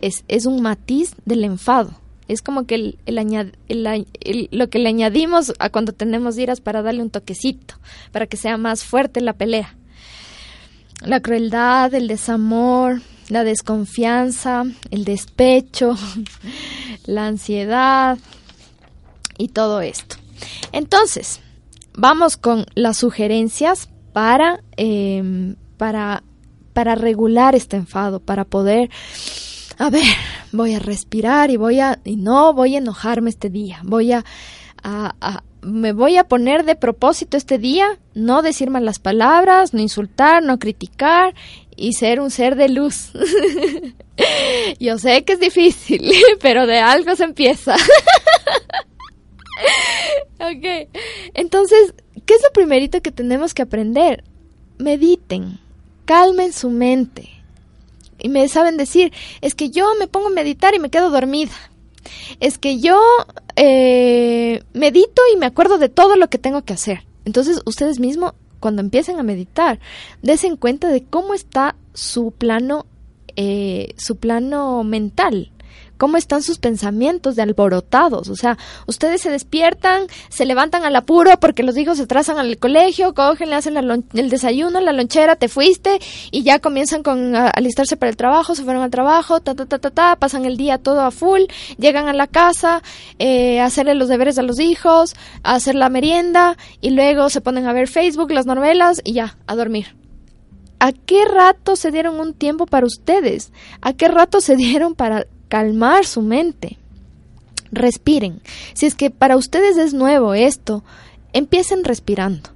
es, es un matiz del enfado. Es como que el, lo que le añadimos a cuando tenemos iras para darle un toquecito, para que sea más fuerte la pelea. La crueldad, el desamor, la desconfianza, el despecho, la ansiedad y todo esto. Entonces, vamos con las sugerencias para, eh, para, para regular este enfado, para poder a ver, voy a respirar y voy a, y no voy a enojarme este día, voy a, me voy a poner de propósito este día, no decir malas palabras, no insultar, no criticar y ser un ser de luz. Yo sé que es difícil, pero de algo se empieza. ok, entonces, ¿qué es lo primerito que tenemos que aprender? Mediten, calmen su mente y me saben decir, es que yo me pongo a meditar y me quedo dormida. Es que yo eh, medito y me acuerdo de todo lo que tengo que hacer. Entonces ustedes mismos, cuando empiecen a meditar, desen cuenta de cómo está su plano, eh, su plano mental cómo están sus pensamientos de alborotados. O sea, ustedes se despiertan, se levantan al apuro porque los hijos se trazan al colegio, cogen, le hacen el desayuno, la lonchera, te fuiste y ya comienzan con alistarse para el trabajo, se fueron al trabajo, ta, ta, ta, ta, ta, pasan el día todo a full, llegan a la casa, eh, a hacerle los deberes a los hijos, a hacer la merienda y luego se ponen a ver Facebook, las novelas y ya, a dormir. ¿A qué rato se dieron un tiempo para ustedes? ¿A qué rato se dieron para calmar su mente. Respiren. Si es que para ustedes es nuevo esto, empiecen respirando.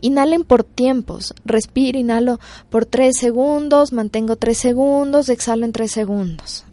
Inhalen por tiempos. Respiro, inhalo por tres segundos, mantengo tres segundos, exhalo en tres segundos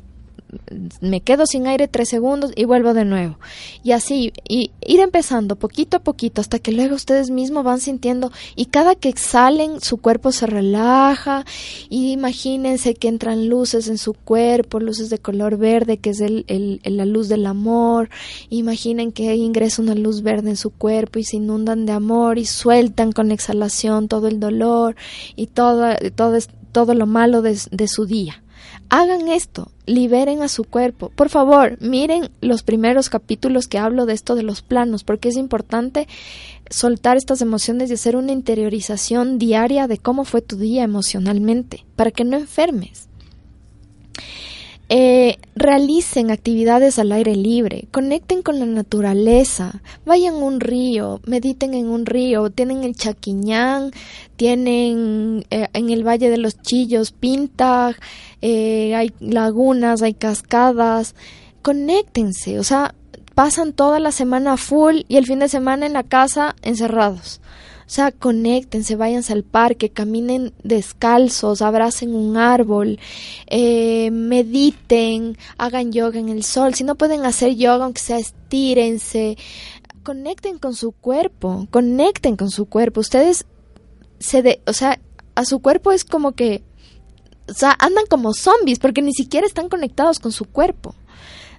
me quedo sin aire tres segundos y vuelvo de nuevo. Y así, y ir empezando poquito a poquito hasta que luego ustedes mismos van sintiendo y cada que exhalen su cuerpo se relaja y imagínense que entran luces en su cuerpo, luces de color verde que es el, el, la luz del amor. Imaginen que ingresa una luz verde en su cuerpo y se inundan de amor y sueltan con exhalación todo el dolor y todo, todo, todo lo malo de su día. Hagan esto, liberen a su cuerpo. Por favor, miren los primeros capítulos que hablo de esto de los planos, porque es importante soltar estas emociones y hacer una interiorización diaria de cómo fue tu día emocionalmente, para que no enfermes. Eh, realicen actividades al aire libre, conecten con la naturaleza, vayan a un río, mediten en un río, tienen el Chaquiñán, tienen eh, en el Valle de los Chillos, Pinta, eh, hay lagunas, hay cascadas, conéctense, o sea, pasan toda la semana full y el fin de semana en la casa encerrados. O sea, conéctense, váyanse al parque, caminen descalzos, abracen un árbol, eh, mediten, hagan yoga en el sol. Si no pueden hacer yoga, aunque sea estírense, conecten con su cuerpo, conecten con su cuerpo. Ustedes se de, o sea, a su cuerpo es como que, o sea, andan como zombies porque ni siquiera están conectados con su cuerpo.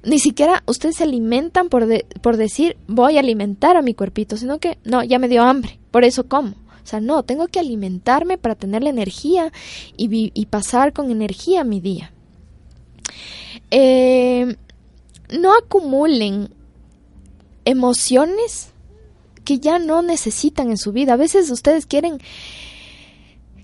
Ni siquiera ustedes se alimentan por, por decir voy a alimentar a mi cuerpito, sino que no, ya me dio hambre, por eso como. O sea, no, tengo que alimentarme para tener la energía y, pasar con energía mi día. Eh, no acumulen emociones que ya no necesitan en su vida. A veces ustedes quieren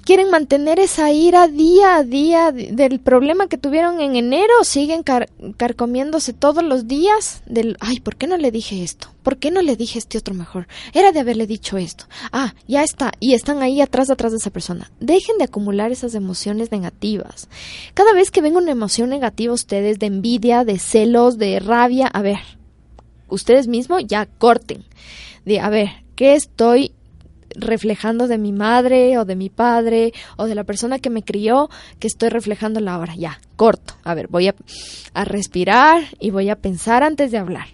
quieren mantener esa ira día a día de- del problema que tuvieron en enero, siguen car- carcomiéndose todos los días del, ay, ¿por qué no le dije esto? ¿Por qué no le dije este otro mejor? Era de haberle dicho esto. Ah, ya está. Y están ahí atrás, atrás de esa persona. Dejen de acumular esas emociones negativas. Cada vez que venga una emoción negativa ustedes de envidia, de celos, de rabia, a ver, ustedes mismos ya corten. De, a ver, ¿qué estoy reflejando de mi madre o de mi padre o de la persona que me crió que estoy reflejando la hora. Ya, corto. A ver, voy a, a respirar y voy a pensar antes de hablar.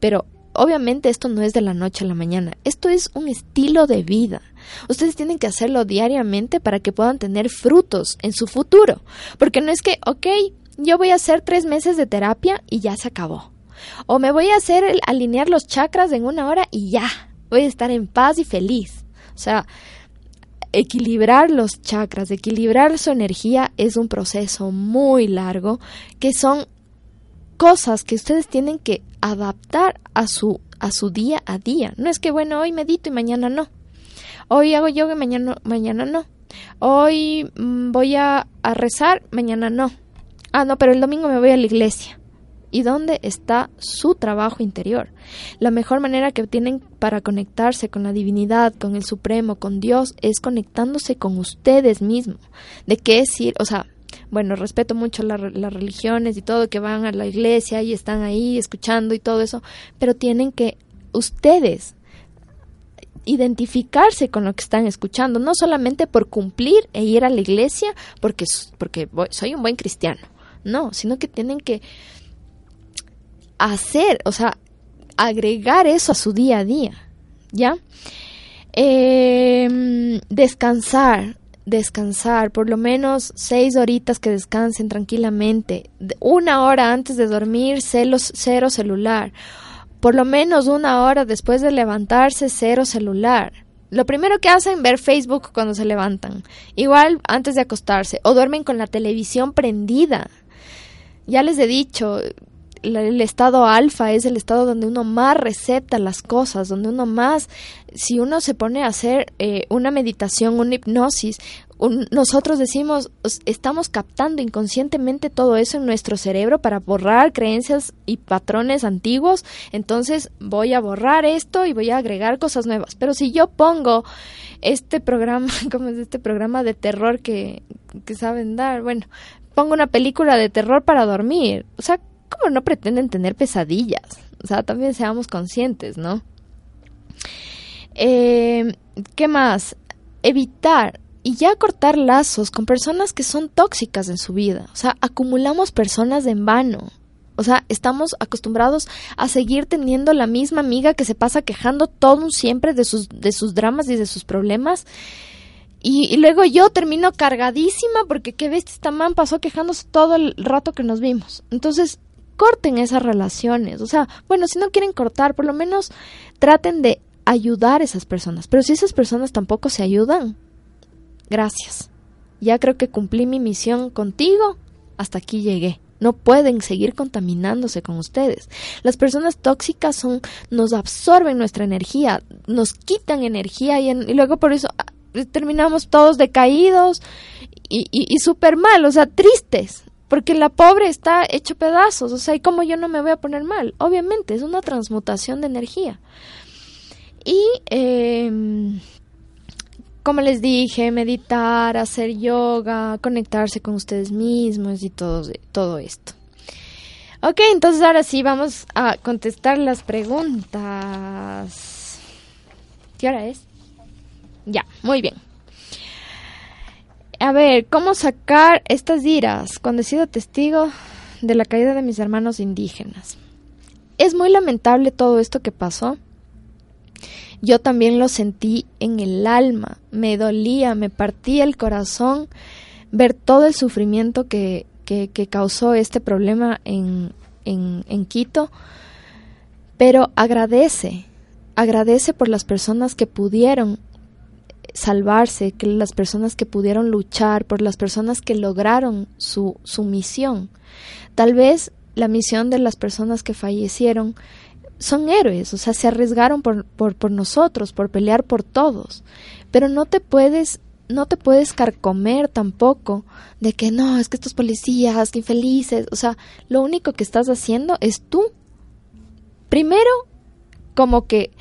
Pero obviamente esto no es de la noche a la mañana. Esto es un estilo de vida. Ustedes tienen que hacerlo diariamente para que puedan tener frutos en su futuro. Porque no es que, ok, yo voy a hacer tres meses de terapia y ya se acabó. O me voy a hacer el- alinear los chakras en una hora y ya. Voy a estar en paz y feliz. O sea, equilibrar los chakras, equilibrar su energía es un proceso muy largo que son cosas que ustedes tienen que adaptar a su a su día a día. No es que bueno, hoy medito y mañana no. Hoy hago yoga y mañana mañana no. Hoy mm, voy a, a rezar, mañana no. Ah, no, pero el domingo me voy a la iglesia. ¿Y dónde está su trabajo interior? La mejor manera que tienen para conectarse con la divinidad, con el Supremo, con Dios, es conectándose con ustedes mismos. ¿De qué es ir? O sea, bueno, respeto mucho la- las religiones y todo, que van a la iglesia y están ahí escuchando y todo eso, pero tienen que ustedes identificarse con lo que están escuchando, no solamente por cumplir e ir a la iglesia porque, porque soy un buen cristiano, no, sino que tienen que hacer, o sea, agregar eso a su día a día, ¿ya? Em, descansar, descansar, por lo menos seis horitas que descansen tranquilamente, una hora antes de dormir, cero celular, por lo menos una hora después de levantarse, cero celular. Lo primero que hacen, ver Facebook cuando se levantan, igual antes de acostarse, o duermen con la televisión prendida. Ya les he dicho, el estado alfa es el estado donde uno más recepta las cosas, donde uno más, si uno se pone a hacer eh, una meditación, una hipnosis, un- nosotros decimos, os- estamos captando inconscientemente todo eso en nuestro cerebro para borrar creencias y patrones antiguos, entonces voy a borrar esto y voy a agregar cosas nuevas. Pero si yo pongo este programa, como es este programa de terror que, que saben dar, bueno, pongo una película de terror para dormir, o sea, ¿cómo no pretenden tener pesadillas? O sea, también seamos conscientes, ¿no? Eh, ¿Qué más? Evitar y ya cortar lazos con personas que son tóxicas en su vida. O sea, acumulamos personas en vano. O sea, estamos acostumbrados a seguir teniendo la misma amiga que se pasa quejando todo siempre de sus, de sus dramas y de sus problemas. Y, luego yo termino cargadísima porque qué ves, esta man pasó quejándose todo el rato que nos vimos. Entonces, corten esas relaciones. O sea, bueno, si no quieren cortar, por lo menos traten de ayudar a esas personas. Pero si esas personas tampoco se ayudan, gracias. Ya creo que cumplí mi misión contigo. Hasta aquí llegué. No pueden seguir contaminándose con ustedes. Las personas tóxicas son, nos absorben nuestra energía, nos quitan energía y, luego por eso ah, terminamos todos decaídos y, y, y súper mal, o sea, tristes. Porque la pobre está hecho pedazos, o sea, ¿y cómo yo no me voy a poner mal? Obviamente, es una transmutación de energía. Y, eh, como les dije, meditar, hacer yoga, conectarse con ustedes mismos y todo, todo esto. Ok, entonces ahora sí vamos a contestar las preguntas. ¿Qué hora es? Ya, muy bien. A ver, ¿cómo sacar estas iras cuando he sido testigo de la caída de mis hermanos indígenas? Es muy lamentable todo esto que pasó. Yo también lo sentí en el alma, me dolía, me partía el corazón ver todo el sufrimiento que, que, que causó este problema en, en, en Quito, pero agradece, agradece por las personas que pudieron salvarse, que las personas que pudieron luchar, por las personas que lograron su, su misión. Tal vez la misión de las personas que fallecieron son héroes, o sea, se arriesgaron por, por, por nosotros, por pelear por todos, pero no te puedes no te puedes carcomer tampoco de que no, es que estos policías, que infelices, o sea, lo único que estás haciendo es tú. Primero, como que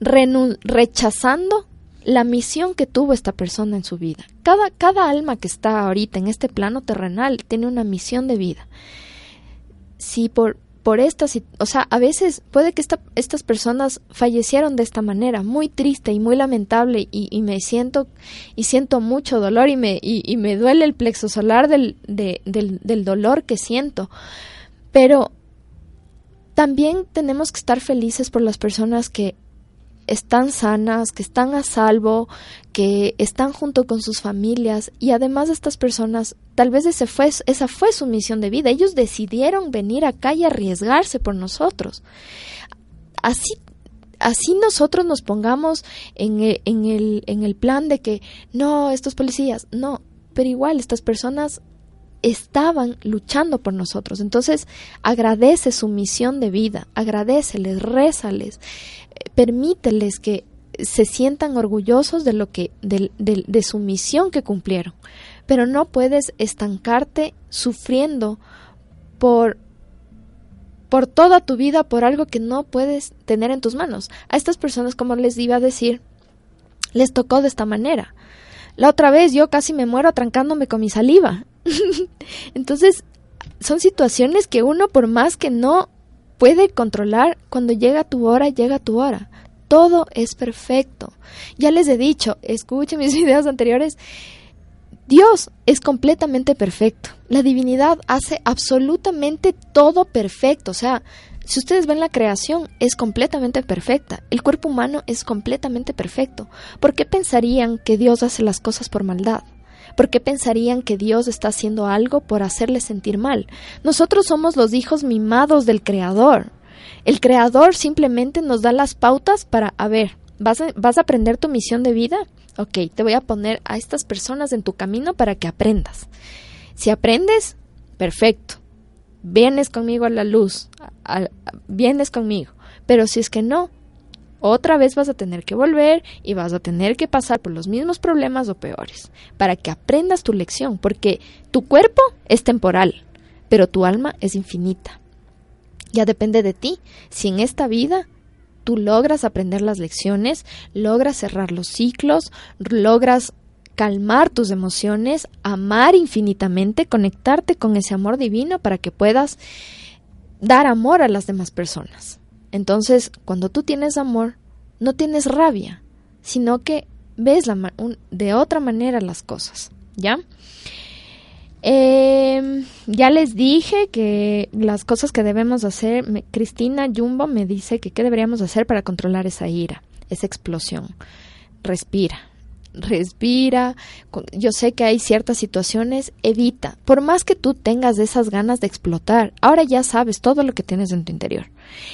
rechazando la misión que tuvo esta persona en su vida. Cada, cada alma que está ahorita en este plano terrenal tiene una misión de vida. Si por, por esta, si- o sea, a veces puede que esta- estas personas fallecieron de esta manera, muy triste y muy lamentable, y, me siento, y siento mucho dolor y me, y, me duele el plexo solar del, de- del, del dolor que siento. Pero también tenemos que estar felices por las personas que están sanas, que están a salvo, que están junto con sus familias y además estas personas, tal vez ese fue, esa fue su misión de vida. Ellos decidieron venir acá y arriesgarse por nosotros. Así, así nosotros nos pongamos en en el plan de que no, estos policías, no, pero igual estas personas estaban luchando por nosotros. Entonces, agradece su misión de vida, agradeceles, rézales, eh, permíteles que se sientan orgullosos de lo que de, de, de su misión que cumplieron. Pero no puedes estancarte sufriendo por por toda tu vida por algo que no puedes tener en tus manos. A estas personas, como les iba a decir, les tocó de esta manera. La otra vez yo casi me muero atrancándome con mi saliva. Entonces, son situaciones que uno, por más que no puede controlar, cuando llega tu hora, llega tu hora. Todo es perfecto. Ya les he dicho, escuchen mis videos anteriores, Dios es completamente perfecto. La divinidad hace absolutamente todo perfecto. O sea, si ustedes ven la creación, es completamente perfecta. El cuerpo humano es completamente perfecto. ¿Por qué pensarían que Dios hace las cosas por maldad? ¿Por qué pensarían que Dios está haciendo algo por hacerles sentir mal? Nosotros somos los hijos mimados del Creador. El Creador simplemente nos da las pautas para, a ver, ¿vas a, vas a aprender tu misión de vida? Ok, te voy a poner a estas personas en tu camino para que aprendas. Si aprendes, perfecto. Vienes conmigo a la luz, vienes conmigo. Pero si es que no, otra vez vas a tener que volver y vas a tener que pasar por los mismos problemas o peores, para que aprendas tu lección, porque tu cuerpo es temporal, pero tu alma es infinita. Ya depende de ti si en esta vida tú logras aprender las lecciones, logras cerrar los ciclos, logras calmar tus emociones, amar infinitamente, conectarte con ese amor divino para que puedas dar amor a las demás personas. Entonces, cuando tú tienes amor, no tienes rabia, sino que ves de otra manera las cosas, ¿ya? Eh, ya les dije que las cosas que debemos hacer, Cristina Jumbo me dice que qué deberíamos hacer para controlar esa ira, esa explosión. Respira, respira. Yo sé que hay ciertas situaciones, evita. Por más que tú tengas esas ganas de explotar, ahora ya sabes todo lo que tienes en tu interior.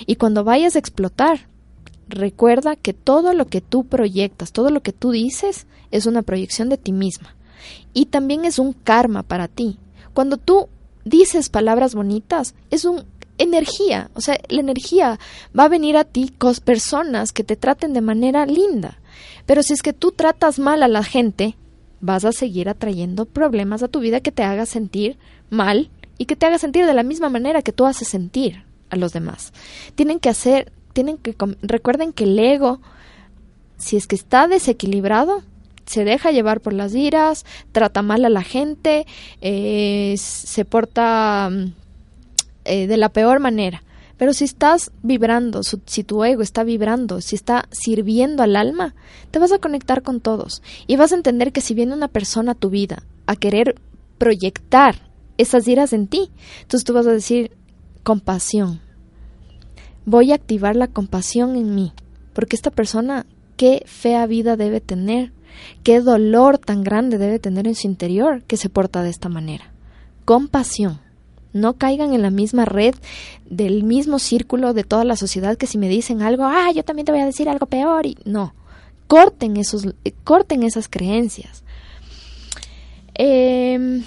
Y cuando vayas a explotar, recuerda que todo lo que tú proyectas, todo lo que tú dices, es una proyección de ti misma. Y también es un karma para ti. Cuando tú dices palabras bonitas, es un energía, o sea, la energía va a venir a ti con personas que te traten de manera linda. Pero si es que tú tratas mal a la gente, vas a seguir atrayendo problemas a tu vida que te haga sentir mal y que te haga sentir de la misma manera que tú haces sentir a los demás. Tienen que hacer, tienen que recuerden que el ego si es que está desequilibrado, se deja llevar por las iras, trata mal a la gente, eh, se porta eh, de la peor manera. Pero si estás vibrando, si tu ego está vibrando, si está sirviendo al alma, te vas a conectar con todos y vas a entender que si viene una persona a tu vida a querer proyectar esas iras en ti, entonces tú vas a decir compasión. Voy a activar la compasión en mí, porque esta persona qué fea vida debe tener, qué dolor tan grande debe tener en su interior que se porta de esta manera. Compasión. No caigan en la misma red del mismo círculo de toda la sociedad que si me dicen algo, ah, yo también te voy a decir algo peor y no. Corten esos, eh, corten esas creencias. Eh,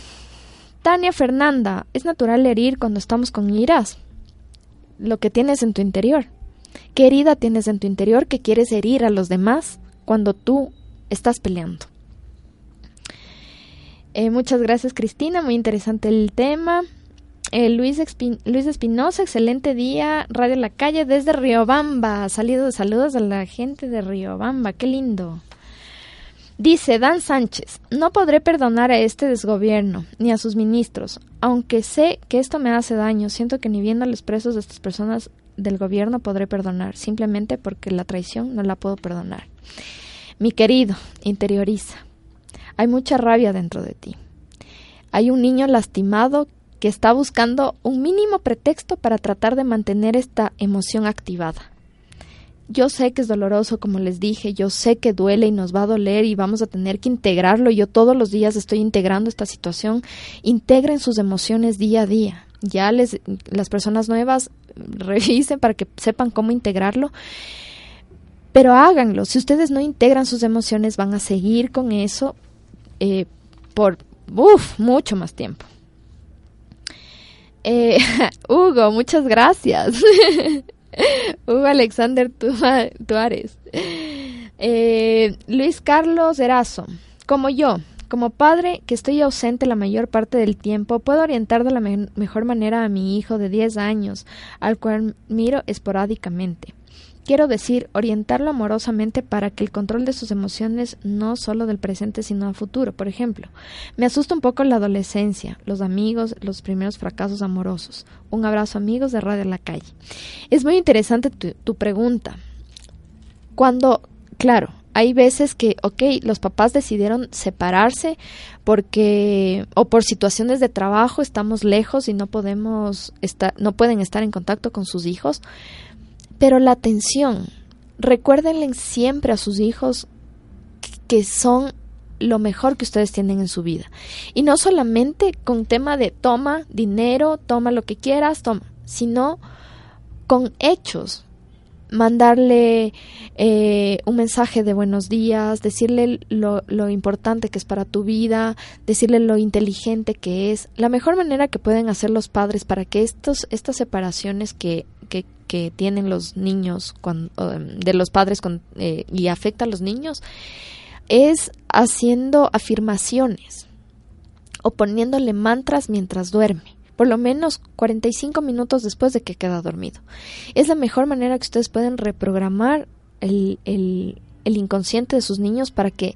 Tania Fernanda, es natural herir cuando estamos con iras. Lo que tienes en tu interior. ¿Qué herida tienes en tu interior que quieres herir a los demás cuando tú estás peleando? Eh, muchas gracias Cristina, muy interesante el tema. Eh, Luis, Luis Espinosa, excelente día. Radio La Calle desde Riobamba. Salido, saludos a la gente de Riobamba, qué lindo. Dice Dan Sánchez, no podré perdonar a este desgobierno ni a sus ministros, aunque sé que esto me hace daño, siento que ni viendo a los presos de estas personas del gobierno podré perdonar, simplemente porque la traición no la puedo perdonar. Mi querido, interioriza. Hay mucha rabia dentro de ti. Hay un niño lastimado que está buscando un mínimo pretexto para tratar de mantener esta emoción activada. Yo sé que es doloroso, como les dije, yo sé que duele y nos va a doler y vamos a tener que integrarlo. Yo todos los días estoy integrando esta situación. Integren sus emociones día a día. Ya les, las personas nuevas revisen para que sepan cómo integrarlo. Pero háganlo. Si ustedes no integran sus emociones, van a seguir con eso eh, por mucho más tiempo. Eh, Hugo, muchas gracias. Hugo Alexander Tuárez. Eh, Luis Carlos Erazo. Como yo, como padre que estoy ausente la mayor parte del tiempo, puedo orientar de la me- mejor manera a mi hijo de 10 años, al cual miro esporádicamente. Quiero decir, orientarlo amorosamente para que el control de sus emociones no solo del presente sino a futuro. Por ejemplo, me asusta un poco la adolescencia, los amigos, los primeros fracasos amorosos. Un abrazo amigos de Radio La Calle. Es muy interesante tu, tu pregunta. Cuando, claro, hay veces que, ok, los papás decidieron separarse porque o por situaciones de trabajo estamos lejos y no podemos estar, no pueden estar en contacto con sus hijos. Pero la atención, recuérdenle siempre a sus hijos que son lo mejor que ustedes tienen en su vida. Y no solamente con tema de toma dinero, toma lo que quieras, toma, sino con hechos. Mandarle eh, un mensaje de buenos días, decirle lo, lo importante que es para tu vida, decirle lo inteligente que es. La mejor manera que pueden hacer los padres para que estos, estas separaciones que, que, tienen los niños cuando, de los padres con, eh, y afecta a los niños es haciendo afirmaciones o poniéndole mantras mientras duerme, por lo menos 45 minutos después de que queda dormido. Es la mejor manera que ustedes pueden reprogramar el, el, el inconsciente de sus niños para que,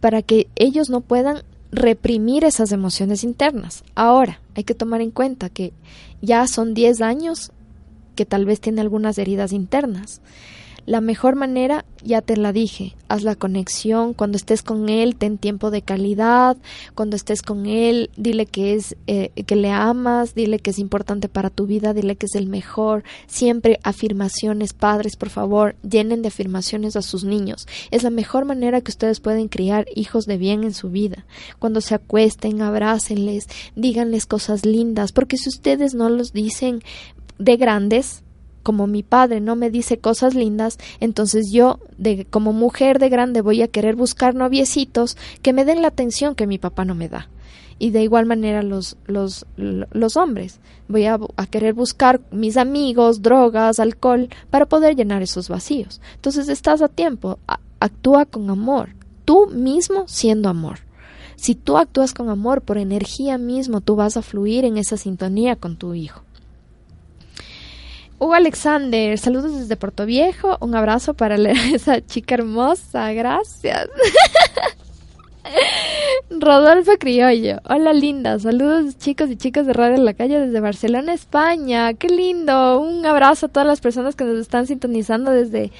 para que ellos no puedan reprimir esas emociones internas. Ahora, hay que tomar en cuenta que ya son 10 años que tal vez tiene algunas heridas internas. La mejor manera, ya te la dije, haz la conexión, cuando estés con él, ten tiempo de calidad, cuando estés con él, dile que es eh, que le amas, dile que es importante para tu vida, dile que es el mejor, siempre afirmaciones, padres, por favor, llenen de afirmaciones a sus niños. Es la mejor manera que ustedes pueden criar hijos de bien en su vida. Cuando se acuesten, abrácenles, díganles cosas lindas, porque si ustedes no los dicen de grandes, como mi padre no me dice cosas lindas, entonces yo, de, como mujer de grande, voy a querer buscar noviecitos que me den la atención que mi papá no me da. Y de igual manera los, los, los hombres. Voy a, querer buscar mis amigos, drogas, alcohol, para poder llenar esos vacíos. Entonces estás a tiempo, actúa con amor, tú mismo siendo amor. Si tú actúas con amor, por energía mismo, tú vas a fluir en esa sintonía con tu hijo. Hugo Alexander, saludos desde Puerto Viejo, un abrazo para esa chica hermosa, gracias. Rodolfo Criollo, hola linda, saludos chicos y chicas de Radio en la Calle desde Barcelona, España, qué lindo, un abrazo a todas las personas que nos están sintonizando desde,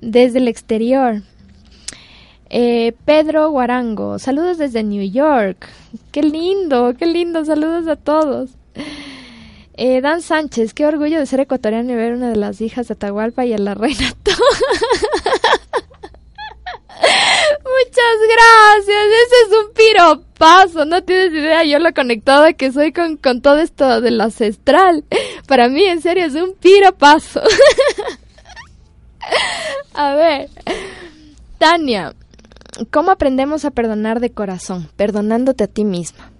desde el exterior. Eh, Pedro Guarango, saludos desde New York, qué lindo, qué lindo, saludos a todos. Eh, Dan Sánchez, qué orgullo de ser ecuatoriano y ver una de las hijas de Atahualpa y a la reina. Muchas gracias, ese es un piropazo, no tienes idea yo lo conectada que soy con, con todo esto del ancestral. Para mí, en serio, es un piropazo. a ver, Tania, ¿cómo aprendemos a perdonar de corazón? Perdonándote a ti misma.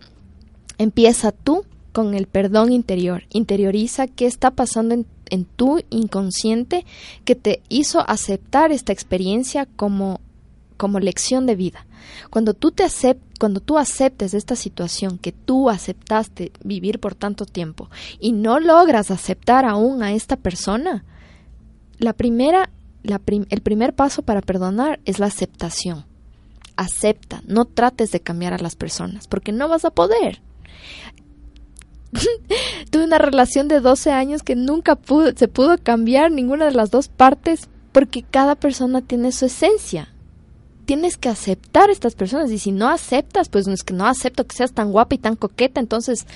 Empieza tú con el perdón interior. Interioriza qué está pasando en, en, tu inconsciente que te hizo aceptar esta experiencia como, como lección de vida. Cuando tú te acept, cuando tú aceptes esta situación que tú aceptaste vivir por tanto tiempo y no logras aceptar aún a esta persona, la primera, la el primer paso para perdonar es la aceptación. Acepta, no trates de cambiar a las personas, porque no vas a poder. Tuve una relación de 12 años que nunca se pudo cambiar ninguna de las dos partes porque cada persona tiene su esencia. Tienes que aceptar a estas personas y si no aceptas, pues no es que no acepto que seas tan guapa y tan coqueta, entonces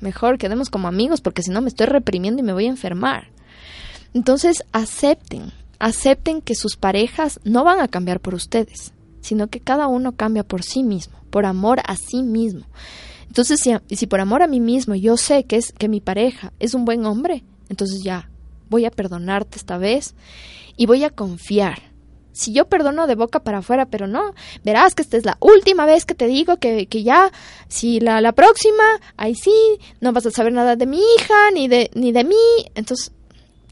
mejor quedemos como amigos porque si no me estoy reprimiendo y me voy a enfermar. Entonces acepten, acepten que sus parejas no van a cambiar por ustedes, sino que cada uno cambia por sí mismo, por amor a sí mismo. Entonces, si, si por amor a mí mismo yo sé que es que mi pareja es un buen hombre, entonces ya voy a perdonarte esta vez y voy a confiar. Si yo perdono de boca para afuera, pero no, verás que esta es la última vez que te digo que, que ya, si la, la próxima, ahí sí, no vas a saber nada de mi hija, ni de, ni de mí. Entonces,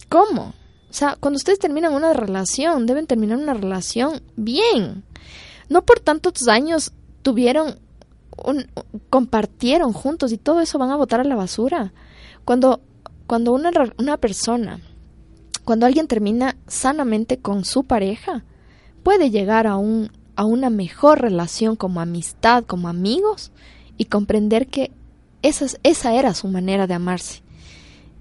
¿cómo? O sea, cuando ustedes terminan una relación, deben terminar una relación bien. No por tantos años tuvieron un- compartieron juntos y todo eso van a botar a la basura. Cuando, cuando una, una persona, cuando alguien termina sanamente con su pareja, puede llegar a, un, a una mejor relación como amistad, como amigos, y comprender que esa, es- esa era su manera de amarse.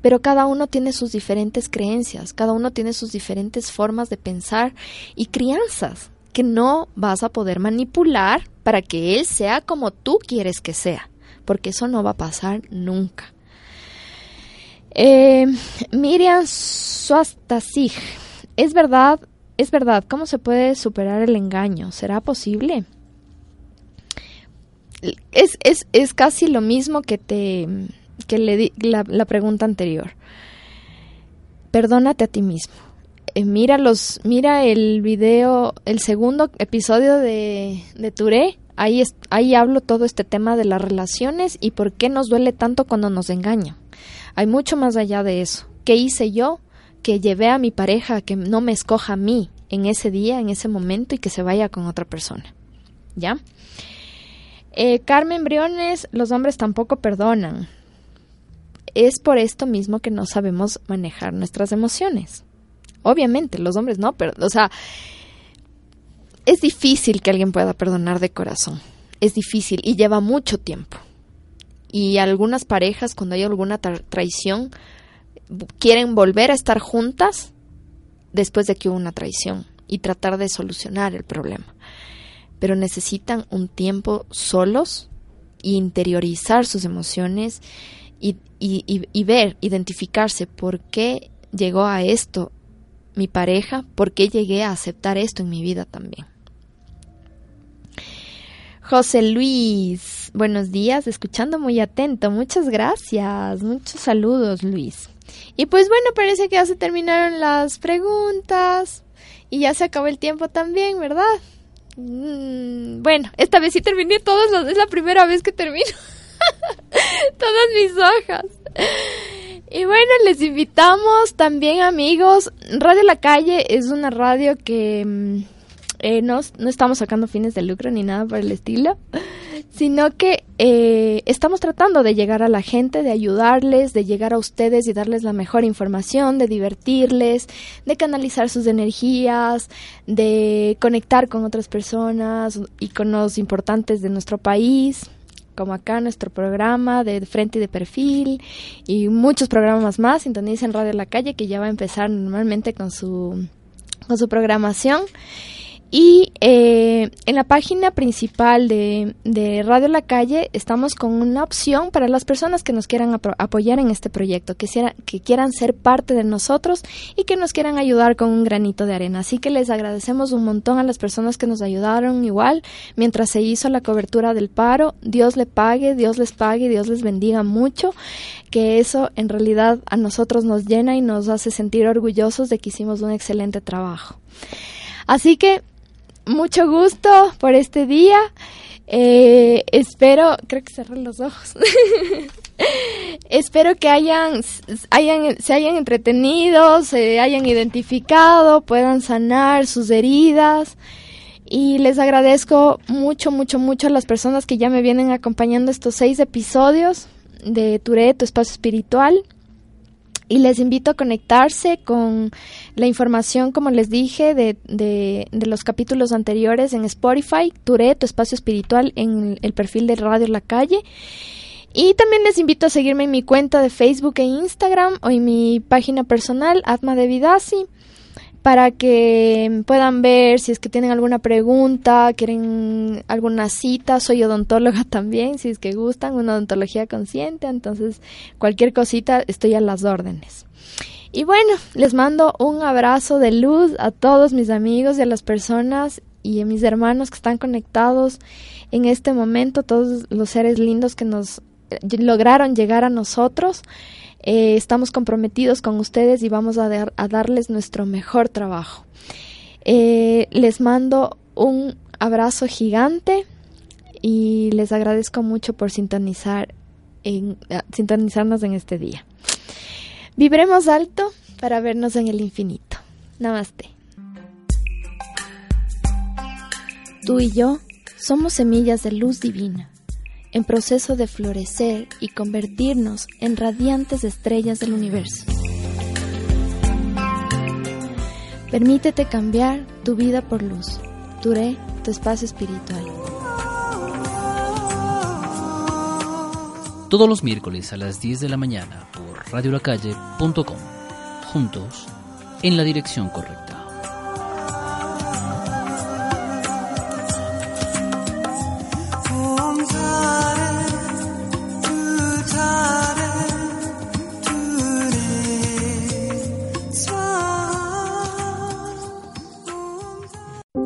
Pero cada uno tiene sus diferentes creencias, cada uno tiene sus diferentes formas de pensar y crianzas que no vas a poder manipular para que él sea como tú quieres que sea, porque eso no va a pasar nunca. Eh, Miriam Swastasig, es verdad, es verdad, ¿cómo se puede superar el engaño? ¿Será posible? Es, es, es casi lo mismo que te que le di la, la pregunta anterior. Perdónate a ti mismo. Eh, mira los, mira el video, el segundo episodio de, de Touré. Ahí, ahí hablo todo este tema de las relaciones y por qué nos duele tanto cuando nos engañan. Hay mucho más allá de eso. ¿Qué hice yo? Que llevé a mi pareja que no me escoja a mí en ese día, en ese momento y que se vaya con otra persona. ¿Ya? Eh, Carmen Briones, los hombres tampoco perdonan. Es por esto mismo que no sabemos manejar nuestras emociones. Obviamente, los hombres no, pero, o sea, es difícil que alguien pueda perdonar de corazón. Es difícil y lleva mucho tiempo. Y algunas parejas, cuando hay alguna tra traición, quieren volver a estar juntas después de que hubo una traición y tratar de solucionar el problema. Pero necesitan un tiempo solos e interiorizar sus emociones y, y, y, y ver, identificarse por qué llegó a esto mi pareja, por qué llegué a aceptar esto en mi vida también. José Luis, buenos días, escuchando muy atento, muchas gracias, muchos saludos Luis. Y pues bueno, parece que ya se terminaron las preguntas y ya se acabó el tiempo también, ¿verdad? Mm, bueno, esta vez sí terminé todas, las, es la primera vez que termino todas mis hojas. Y bueno, les invitamos también amigos, Radio La Calle es una radio que eh, no, no, estamos sacando fines de lucro ni nada por el estilo, sino que eh, estamos tratando de llegar a la gente, de ayudarles, de llegar a ustedes y darles la mejor información, de divertirles, de canalizar sus energías, de conectar con otras personas, iconos importantes de nuestro país como acá nuestro programa de frente y de perfil y muchos programas más. Sintonicen Radio La Calle que ya va a empezar normalmente con su, con su programación. Y eh, en la página principal de, de, Radio La Calle estamos con una opción para las personas que nos quieran ap apoyar en este proyecto, que, sea, que quieran ser parte de nosotros y que nos quieran ayudar con un granito de arena. Así que les agradecemos un montón a las personas que nos ayudaron igual mientras se hizo la cobertura del paro. Dios le pague, Dios les pague, Dios les bendiga mucho, que eso en realidad a nosotros nos llena y nos hace sentir orgullosos de que hicimos un excelente trabajo. Así que mucho gusto por este día. Eh, espero, creo que cerré los ojos. espero que hayan, hayan, se hayan entretenido, se hayan identificado, puedan sanar sus heridas Y les agradezco mucho, mucho, mucho a las personas que ya me vienen acompañando estos seis episodios de Tourette, tu espacio espiritual. Y les invito a conectarse con la información, como les dije, de, de, de los capítulos anteriores en Spotify, Tourette, tu espacio espiritual, en el perfil de Radio La Calle. Y también les invito a seguirme en mi cuenta de Facebook e Instagram o en mi página personal, Atma de Vidasi para que puedan ver si es que tienen alguna pregunta, quieren alguna cita, soy odontóloga también, si es que gustan, una odontología consciente, entonces cualquier cosita estoy a las órdenes. Y bueno, les mando un abrazo de luz a todos mis amigos y a las personas y a mis hermanos que están conectados en este momento, todos los seres lindos que nos lograron llegar a nosotros. Eh, estamos comprometidos con ustedes y vamos a, dar, a darles nuestro mejor trabajo. Eh, les mando un abrazo gigante y les agradezco mucho por sintonizar uh, sintonizarnos en este día. Vibremos alto para vernos en el infinito. Namaste. Tú y yo somos semillas de luz divina en proceso de florecer y convertirnos en radiantes estrellas del universo. Permítete cambiar tu vida por luz. Duré tu espacio espiritual. Todos los miércoles a las 10 de la mañana por radiolacalle.com. Juntos, en la dirección correcta.